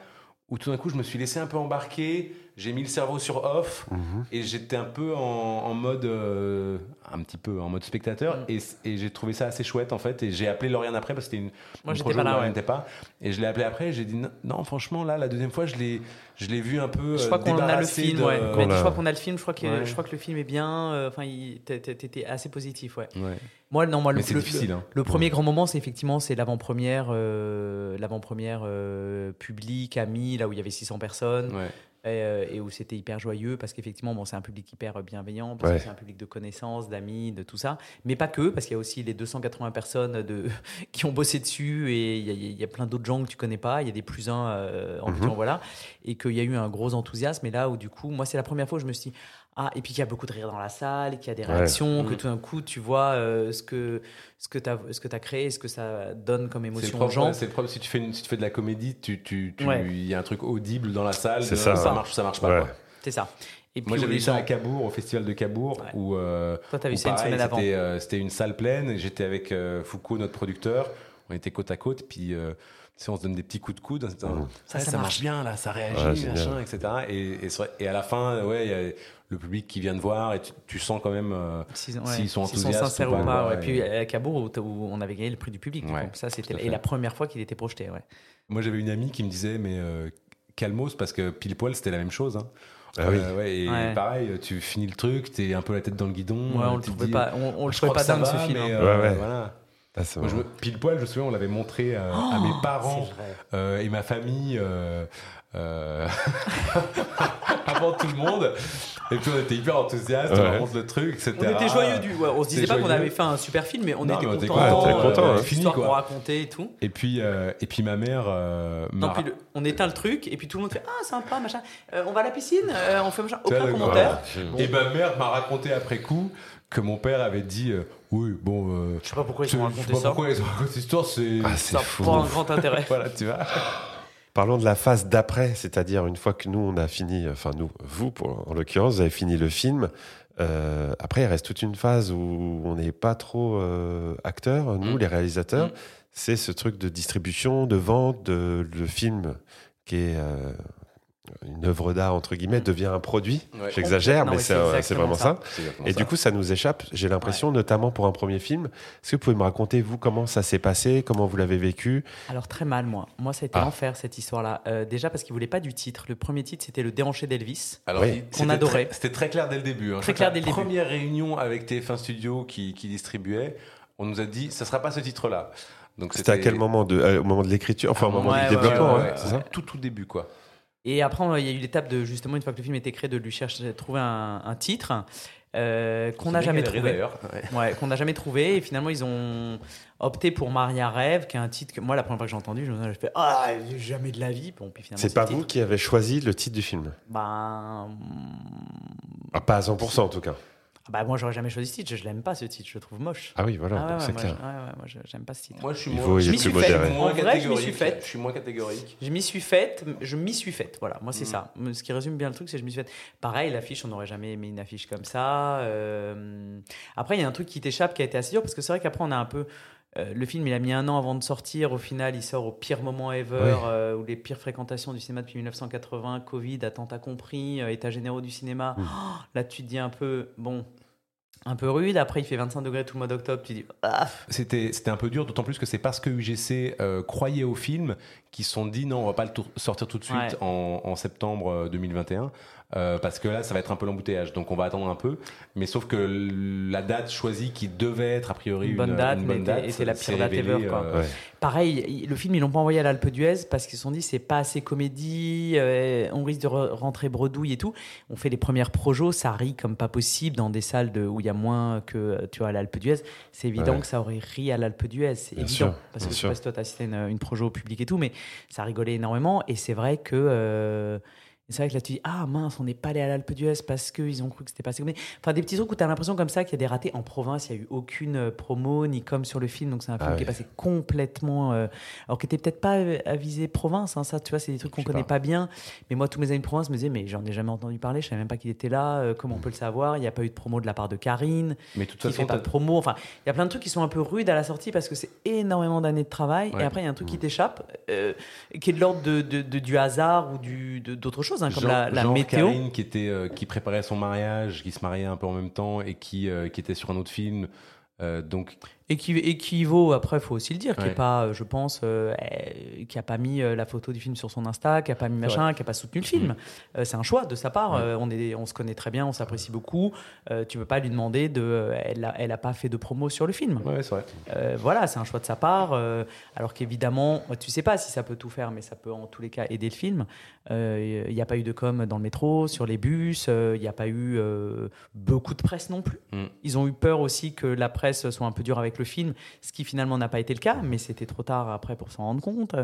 où tout d'un coup, je me suis laissé un peu embarquer. J'ai mis le cerveau sur off Mhm. et j'étais un peu en, en mode, euh, un petit peu en mode spectateur. Mm. Et, et j'ai trouvé ça assez chouette en fait. Et j'ai appelé Lauriane après parce que c'était une. Moi, j'étais pas où là, Lauriane ouais. n'était pas. Et je l'ai appelé après. et J'ai dit non, non, franchement là, la deuxième fois, je l'ai, je l'ai vu un peu. Je euh, crois qu'on a le film, de- ouais. Qu'on Mais a- Je crois qu'on a le film, je crois que, Ouais. je crois que le film est bien. euh, Enfin, t'é- t'étais assez positif, ouais. Ouais. Moi, non, moi, le, le- hein. Le premier grand moment, c'est effectivement c'est l'avant-première, euh, l'avant-première euh, publique, amis, là où il y avait 600 personnes Ouais. Et, euh, et où c'était hyper joyeux parce qu'effectivement, bon, c'est un public hyper bienveillant, parce Ouais. que c'est un public de connaissances, d'amis, de tout ça, mais pas que, parce qu'il y a aussi les 280 personnes de, qui ont bossé dessus et il y a, il y a plein d'autres gens que tu connais pas, il y a des plus uns euh, en Mhm. plus, voilà, et qu'il y a eu un gros enthousiasme. Et là où du coup, moi, c'est la première fois où je me suis dit, ah, et puis qu'il y a beaucoup de rire dans la salle, qu'il y a des Ouais. réactions, que Mhm. tout d'un coup, tu vois euh, ce que ce que tu as, ce que as créé, ce que ça donne comme émotion aux gens. ouais, c'est le propre. Si tu fais une- si tu fais de la comédie, tu, tu, tu- il Ouais. y a un truc audible dans la salle. C'est ça. Ça marche ou ça marche pas. Ouais. quoi. C'est ça. Et puis Moi j'avais vu ça à Cabourg, au festival de Cabourg, Ouais. où, euh, Toi, t'as vu où ça une semaine avant. C'était, euh, c'était une salle pleine, et j'étais avec euh, Foucault, notre producteur, on était côte à côte, puis euh, sais, on se donne des petits coups de coude, Mhm. Ça, ça ça, marche. marche bien là, ça réagit, Ouais, machin, etc. Et, et, et à la fin, ouais, il y a le public qui vient de voir, et tu, tu sens quand même. euh, S'ils ouais, S'ils sont s'ils enthousiastes sincères ou ou pas, pas. ouais. ouais. Puis à Cabourg, où, où on avait gagné le prix du public. Ça, c'était et la première fois qu'il était projeté. Ouais. Moi j'avais une amie qui me disait, mais euh, calmos, parce que pile poil c'était la même chose. hein. Ah oui. Euh, ouais, et Ouais. pareil, tu finis le truc, t'es un peu la tête dans le guidon. Ouais, on euh, le trouvait dis, pas, on, on le trouvait pas dingue ce film. mais, hein. euh, Ouais, ouais. voilà. Ah, Moi, je pile poil, je me souviens, on l'avait montré euh, à mes parents euh, et ma famille euh, avant tout le monde. Et puis on était hyper enthousiastes, Ouais. on montre le truc, etc. On était joyeux du. ouais, on se disait pas qu'on avait fait un super film, mais on Non, était mais contents. contents, euh, hein. Fini, L'histoire quoi. qu'on racontait et tout. Et puis, euh, et puis ma mère euh, m'a Non, puis le- on éteint le truc et puis tout le monde fait Ah, sympa, machin. Euh, on va à la piscine, euh, on fait machin. Aucun commentaire. Et ma mère m'a raconté après coup que mon père avait dit euh, Oui, bon. euh, Je sais pas pourquoi ils ont je sais raconté pas ça. pourquoi ils ont raconté cette histoire, c'est. Ah, c'est Ça n'a fou. pas un grand intérêt. voilà, tu vois. Parlons de la phase d'après, c'est-à-dire une fois que nous, on a fini, enfin nous, vous, pour, en l'occurrence, vous avez fini le film. euh, après, il reste toute une phase où on n'est pas trop euh, acteurs, nous, Mm. les réalisateurs. Mm. C'est ce truc de distribution, de vente, de le film qui est euh, une œuvre d'art entre guillemets devient un produit. Ouais. J'exagère, mais mais c'est vraiment ça. Et ça. du coup, ça nous échappe. J'ai l'impression, notamment pour un premier film. Est-ce que vous pouvez me raconter vous comment ça s'est passé, comment vous l'avez vécu? Alors très mal moi. Moi ça a été Ah. l'enfer cette histoire-là. Euh, déjà parce qu'il voulait pas du titre. Le premier titre c'était le déhanché d'Elvis. Alors, Oui. il- Qu'on adorait. très- C'était très clair dès le début. hein. Très clair dès le la début. Première réunion avec TF1 Studio qui, qui distribuait, on nous a dit ça sera pas ce titre-là. Donc C'était à quel moment de, euh, Au moment de l'écriture, enfin au moment ouais, du ouais, développement, ouais, hein, ouais, c'est ça? Tout tout début quoi. Et après il y a eu l'étape de justement une fois que le film était créé de lui chercher de trouver un, un titre euh, qu'on n'a jamais trouvé. d'ailleurs. Ouais. Ouais, qu'on n'a jamais trouvé. Et finalement, ils ont opté pour Maria Rêve, qui est un titre que moi, la première fois que j'ai entendu, je me suis fait Ah, jamais de la vie. Bon, puis finalement, C'est pas vous titre. qui avez choisi le titre du film? Ben, Ah, Pas à 100% en tout cas. Ah bah, moi, j'aurais jamais choisi ce titre. Je l'aime pas, ce titre. Je le trouve moche. Ah oui, voilà, Ah ouais, c'est moi, clair. je- ouais, ouais, moi, je- j'aime pas ce titre. Moi je suis moins, je m'y suis vrai, je m'y suis catégorique. faite. Je suis moins catégorique. Je m'y suis faite, je m'y suis faite. Voilà, moi c'est Mm. ça. Ce qui résume bien le truc, c'est que je m'y suis faite. Pareil, l'affiche, on n'aurait jamais aimé une affiche comme ça. Euh, Après, il y a un truc qui t'échappe qui a été assez dur parce que c'est vrai qu'après, on a un peu. Euh, le film, il a mis un an avant de sortir. Au final, il sort au pire moment ever, Ouais. euh, où les pires fréquentations du cinéma depuis 1980, Covid, attentat compris, euh, état généraux du cinéma. Mm. Oh, là, tu te dis un peu, bon, un peu rude. Après, il fait 25 degrés tout le mois d'octobre. Tu dis, ah, C'était c'était un peu dur, d'autant plus que c'est parce que UGC euh, croyait au film qu'ils se sont dit non, on va pas le sortir tout de suite Ouais. en, en septembre euh, 2021. Euh, parce que là, ça va être un peu l'embouteillage, donc on va attendre un peu. Mais sauf que la date choisie, qui devait être a priori Une une, bonne date, une mais bonne était- date, était la pire date révélée, ever, quoi. euh, Ouais. Pareil, il- le film, ils l'ont pas envoyé à l'Alpe d'Huez parce qu'ils se sont dit c'est pas assez comédie, euh, on risque de re- rentrer bredouille et tout. On fait les premières projos, ça rit comme pas possible dans des salles de, où il y a moins que tu vois à l'Alpe d'Huez. C'est évident Ouais. que ça aurait ri à l'Alpe d'Huez, c'est évident. sûr, parce que je sais pas si toi t'as assisté à une, une projo au public et tout, mais ça rigolait énormément. Et c'est vrai que c'est vrai que là tu dis ah mince on n'est pas allé à l'Alpe d'Huez parce qu'ils ont cru que c'était pas assez. Enfin des petits trucs où tu as l'impression comme ça qu'il y a des ratés en province, il y a eu aucune euh, promo ni comme sur le film, donc c'est un film Ah qui est passé complètement euh, alors qui était peut-être pas euh, à viser province, hein, ça tu vois c'est des trucs qu'on sais connaît pas. pas. bien. Mais moi tous mes amis de province me disaient mais j'en ai jamais entendu parler, je savais même pas qu'il était là, euh, comment on peut le savoir? Il n'y a pas eu de promo de la part de Karine Mais de toute qui façon, fait pas de promo. Enfin, il y a plein de trucs qui sont un peu rudes à la sortie parce que c'est énormément d'années de travail. Ouais. Et après, il y a un truc qui t'échappe, euh, qui est de l'ordre de, de- de- du hasard ou de- d'autres choses, hein, comme Jean- la, la genre météo. Karine qui était euh, qui préparait son mariage, qui se mariait un peu en même temps et qui euh, qui était sur un autre film. Euh, donc Et qui, et qui vaut, après, faut aussi le dire, qui Ouais. est pas, je pense, euh, euh, qui a pas mis la photo du film sur son Insta, qui a pas mis machin, qui a pas soutenu le film. Euh, c'est un choix de sa part. Ouais. Euh, on, est, on se connaît très bien, on s'apprécie beaucoup. Euh, tu peux pas lui demander de. euh, elle, a, elle a pas fait de promo sur le film. ouais, c'est vrai. Euh, voilà, c'est un choix de sa part. euh, alors qu'évidemment, tu sais pas si ça peut tout faire, mais ça peut en tous les cas aider le film. Euh, Il n'y a pas eu de com dans le métro, sur les bus. euh, Il n'y a pas eu euh, beaucoup de presse non plus. Mm. Ils ont eu peur aussi que la presse soit un peu dure avec le film, ce qui finalement n'a pas été le cas, mais c'était trop tard après pour s'en rendre compte.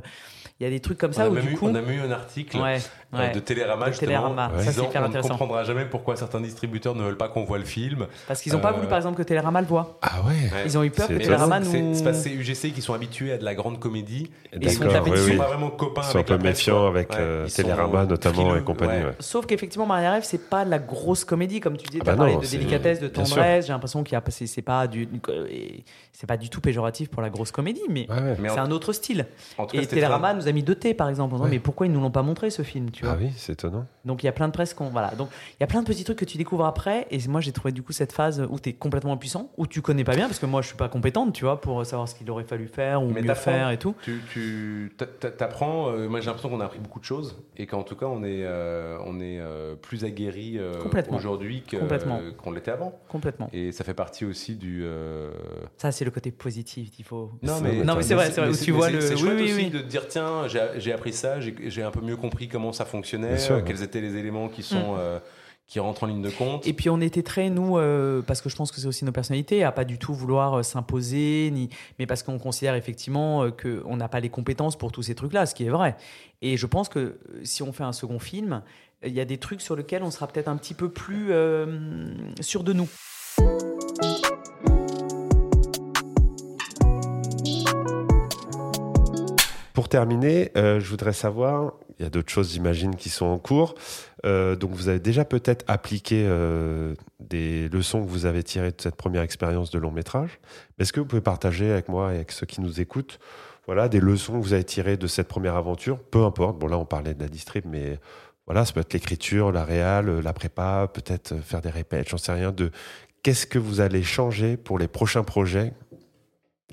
Il y a des trucs comme On ça où du eu, coup, on a même eu un article ouais, euh, ouais, de Télérama, De justement, Télérama, disant hyper on ne comprendra jamais pourquoi certains distributeurs ne veulent pas qu'on voit le film. parce qu'ils n'ont pas euh, voulu par exemple que Télérama le voit. Ah ouais. Ils ont eu peur que. Télérama nous. C'est parce que c'est UGC qui sont habitués à de la grande comédie. ils sont oui, Ils dessus. sont oui. pas vraiment copains Ils sont un peu méfiants avec Ouais, euh, ils sont Télérama notamment et compagnie. ouais. ouais. Sauf qu'effectivement, Maria Rêve, c'est pas de la grosse comédie, comme tu disais. Ah Tu as bah parlé non, de délicatesse, de tendresse. J'ai l'impression qu'il y a c'est c'est pas du, c'est pas du tout péjoratif pour la grosse comédie, mais Ouais, ouais. Mais c'est en- un autre style. En tout cas, Et Télérama nous a mis deux T, par exemple, en disant, Ouais. mais pourquoi ils nous l'ont pas montré ce film, tu vois Ah oui, c'est étonnant. Donc il y a plein de presse qu'on voilà. Donc il y a plein de petits trucs que tu découvres après. Et moi j'ai trouvé du coup cette phase où tu es complètement impuissant, où tu connais pas bien, parce que moi je suis pas compétente, tu vois, pour savoir ce qu'il aurait fallu faire ou Mais mieux faire et tout. Tu, tu t'a- t'a- t'apprends. euh, moi, j'ai l'impression qu'on a appris beaucoup de choses et qu'en tout cas, on est, euh, on est euh, plus aguerri euh, aujourd'hui qu'on l'était avant. Complètement. Et ça fait partie aussi du. Ça c'est le côté positif, il faut. Non, mais, Non, mais c'est vrai, c'est vrai, où tu vois le- C'est oui, oui, aussi oui. de dire tiens, j'ai appris ça, j'ai un peu mieux compris comment ça fonctionnait, sûr, quels étaient les éléments qui sont euh, qui rentrent en ligne de compte. Et puis on était très, nous, euh, parce que je pense que c'est aussi nos personnalités, à pas du tout vouloir euh, s'imposer, ni, mais parce qu'on considère effectivement euh, qu'on n'a pas les compétences pour tous ces trucs-là, ce qui est vrai. Et je pense que si on fait un second film, il y a des trucs sur lesquels on sera peut-être un petit peu plus euh, sûr de nous. Pour terminer, euh, je voudrais savoir, il y a d'autres choses, j'imagine, qui sont en cours. Euh, donc, vous avez déjà peut-être appliqué euh, des leçons que vous avez tirées de cette première expérience de long métrage. Est-ce que vous pouvez partager avec moi et avec ceux qui nous écoutent, voilà, des leçons que vous avez tirées de cette première aventure? Peu importe. Bon, là, on parlait de la distrib, mais voilà, ça peut être l'écriture, la réal, la prépa, peut-être faire des répètes, j'en sais rien. De qu'est-ce que vous allez changer pour les prochains projets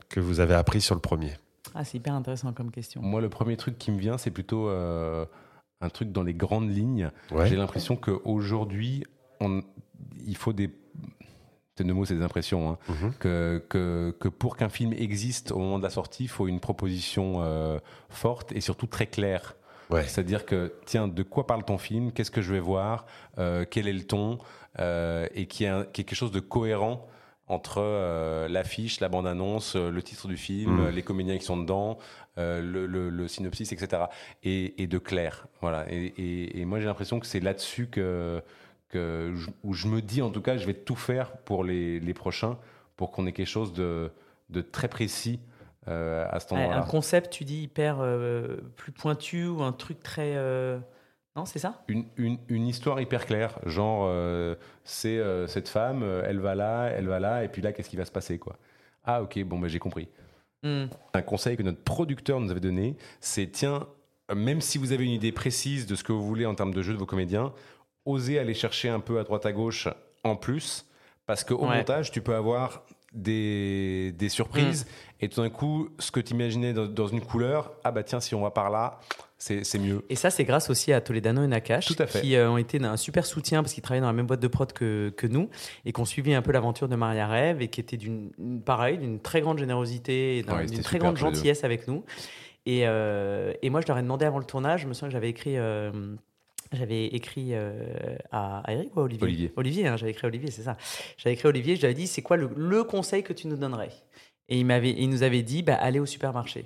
que vous avez appris sur le premier? Ah, c'est hyper intéressant comme question. Moi, le premier truc qui me vient, c'est plutôt euh, un truc dans les grandes lignes. Ouais. J'ai l'impression qu'aujourd'hui, il faut des. C'est le mot, c'est des impressions. hein. Mhm. que, que, que pour qu'un film existe au moment de la sortie, il faut une proposition euh, forte et surtout très claire. Ouais. C'est-à-dire que, tiens, de quoi parle ton film? Qu'est-ce que je vais voir? Euh, Quel est le ton? Euh, Et qu'il y ait quelque chose de cohérent entre euh, l'affiche, la bande-annonce, euh, le titre du film, Mm. euh, les comédiens qui sont dedans, euh, le, le- le synopsis, etc. Et, et de clair. Voilà. Et, et- et moi, j'ai l'impression que c'est là-dessus que, que je- où je me dis, en tout cas, je vais tout faire pour les, les prochains pour qu'on ait quelque chose de, de très précis euh, à cet endroit-là. un concept, tu dis, hyper euh, plus pointu ou un truc très. Non, c'est ça? Une, une, une histoire hyper claire, genre euh, c'est euh, cette femme, euh, elle va là, elle va là, et puis là qu'est-ce qui va se passer quoi? Ah ok, bon ben j'ai compris. Hmm. Un conseil que notre producteur nous avait donné, c'est tiens, même si vous avez une idée précise de ce que vous voulez en termes de jeu de vos comédiens, osez aller chercher un peu à droite à gauche en plus, parce qu'au Ouais. montage, tu peux avoir des, des surprises, et tout d'un coup, ce que tu imaginais dans, dans une couleur, ah bah tiens, si on va par là, c'est mieux. Et ça, c'est grâce aussi à Toledano et Nakash, Tout à fait. qui euh, ont été d'un super soutien parce qu'ils travaillaient dans la même boîte de prod que, que nous et qui ont suivi un peu l'aventure de Maria Rêve et qui étaient d'une, une- pareil, d'une très grande générosité et Ouais, d'une très grande gentillesse avec nous. Et, euh, et moi, je leur ai demandé avant le tournage, je me souviens que j'avais écrit. euh, j'avais écrit euh, à, à Eric ou à Olivier? Olivier. Olivier, hein, j'avais écrit à Olivier, c'est ça. J'avais écrit à Olivier, je lui avais dit c'est quoi le, le conseil que tu nous donnerais? Et il, m'avait, il nous avait dit bah, allez au supermarché.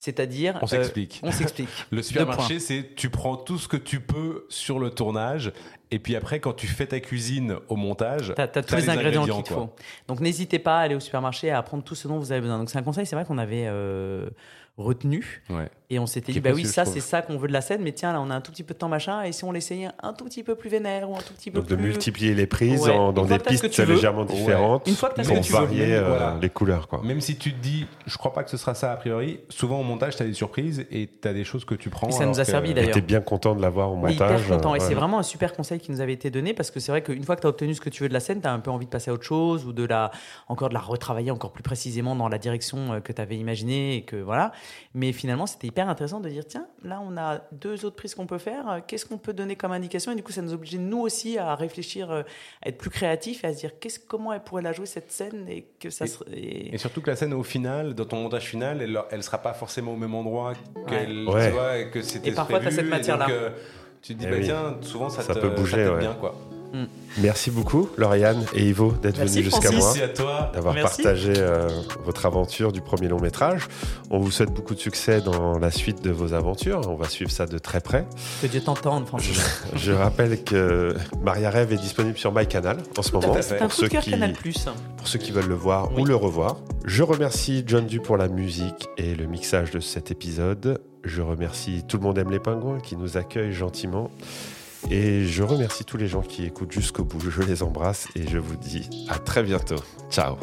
C'est-à-dire. On euh, s'explique. on s'explique. Le supermarché, c'est tu prends tout ce que tu peux sur le tournage, et puis après, quand tu fais ta cuisine au montage, T'as as tous les les ingrédients, qu'il te faut. Donc n'hésitez pas à aller au supermarché à apprendre tout ce dont vous avez besoin. Donc c'est un conseil, c'est vrai qu'on avait euh, retenu Ouais. Et on s'était dit bah oui ça c'est ça qu'on veut de la scène, mais tiens là on a un tout petit peu de temps machin et si on l'essayait un tout petit peu plus vénère ou un tout petit peu Donc de multiplier les prises Ouais. en- dans Une des pistes tu veux. légèrement Ouais. différentes Une fois que t'as ce pour que tu veux, varier euh, voilà. les couleurs. Quoi. Même si tu te dis, je crois pas que ce sera ça a priori, souvent au montage, tu as des surprises et tu as des choses que tu prends. Et ça nous a que- servi, Et d'ailleurs. t'es bien content de l'avoir au montage. hyper content et euh, c'est ouais. vraiment un super conseil qui nous avait été donné parce que c'est vrai qu'une fois que tu as obtenu ce que tu veux de la scène, tu as un peu envie de passer à autre chose ou de la encore de la retravailler encore plus précisément dans la direction euh, que tu avais imaginée et que voilà. Mais finalement, c'était hyper intéressant de dire tiens, là on a deux autres prises qu'on peut faire, euh, qu'est-ce qu'on peut donner comme indication? Et du coup ça nous obligeait nous aussi à réfléchir euh, à être plus créatifs et à se dire qu'est-ce comment elle pourrait la jouer cette scène et que ça Et- serait et- Et surtout que la scène au final, dans ton montage final, elle, elle sera pas forcément au même endroit qu'elle, Ouais. tu vois, et que c'était Et parfois, prévu, t'as cette et matière-là. euh, tu te dis, Eh bah oui. tiens, souvent ça, Ça te, peut bouger, ouais. bien, quoi. Merci beaucoup, Lauriane et Ivo, d'être venus jusqu'à moi. Merci à toi. d'avoir partagé euh, votre aventure du premier long métrage. On vous souhaite beaucoup de succès dans la suite de vos aventures. On va suivre ça de très près. que Dieu t'entende, Francis. Je rappelle que Maria Rêve est disponible sur MyCanal en ce moment. fait. C'est un Pour coup de ceux, cœur qui, Canal Plus. pour ceux qui veulent le voir Oui. ou le revoir. Je remercie John Du pour la musique et le mixage de cet épisode. Je remercie Tout le monde aime les pingouins qui nous accueille gentiment. Et je remercie tous les gens qui écoutent jusqu'au bout. Je les embrasse et je vous dis à très bientôt. Ciao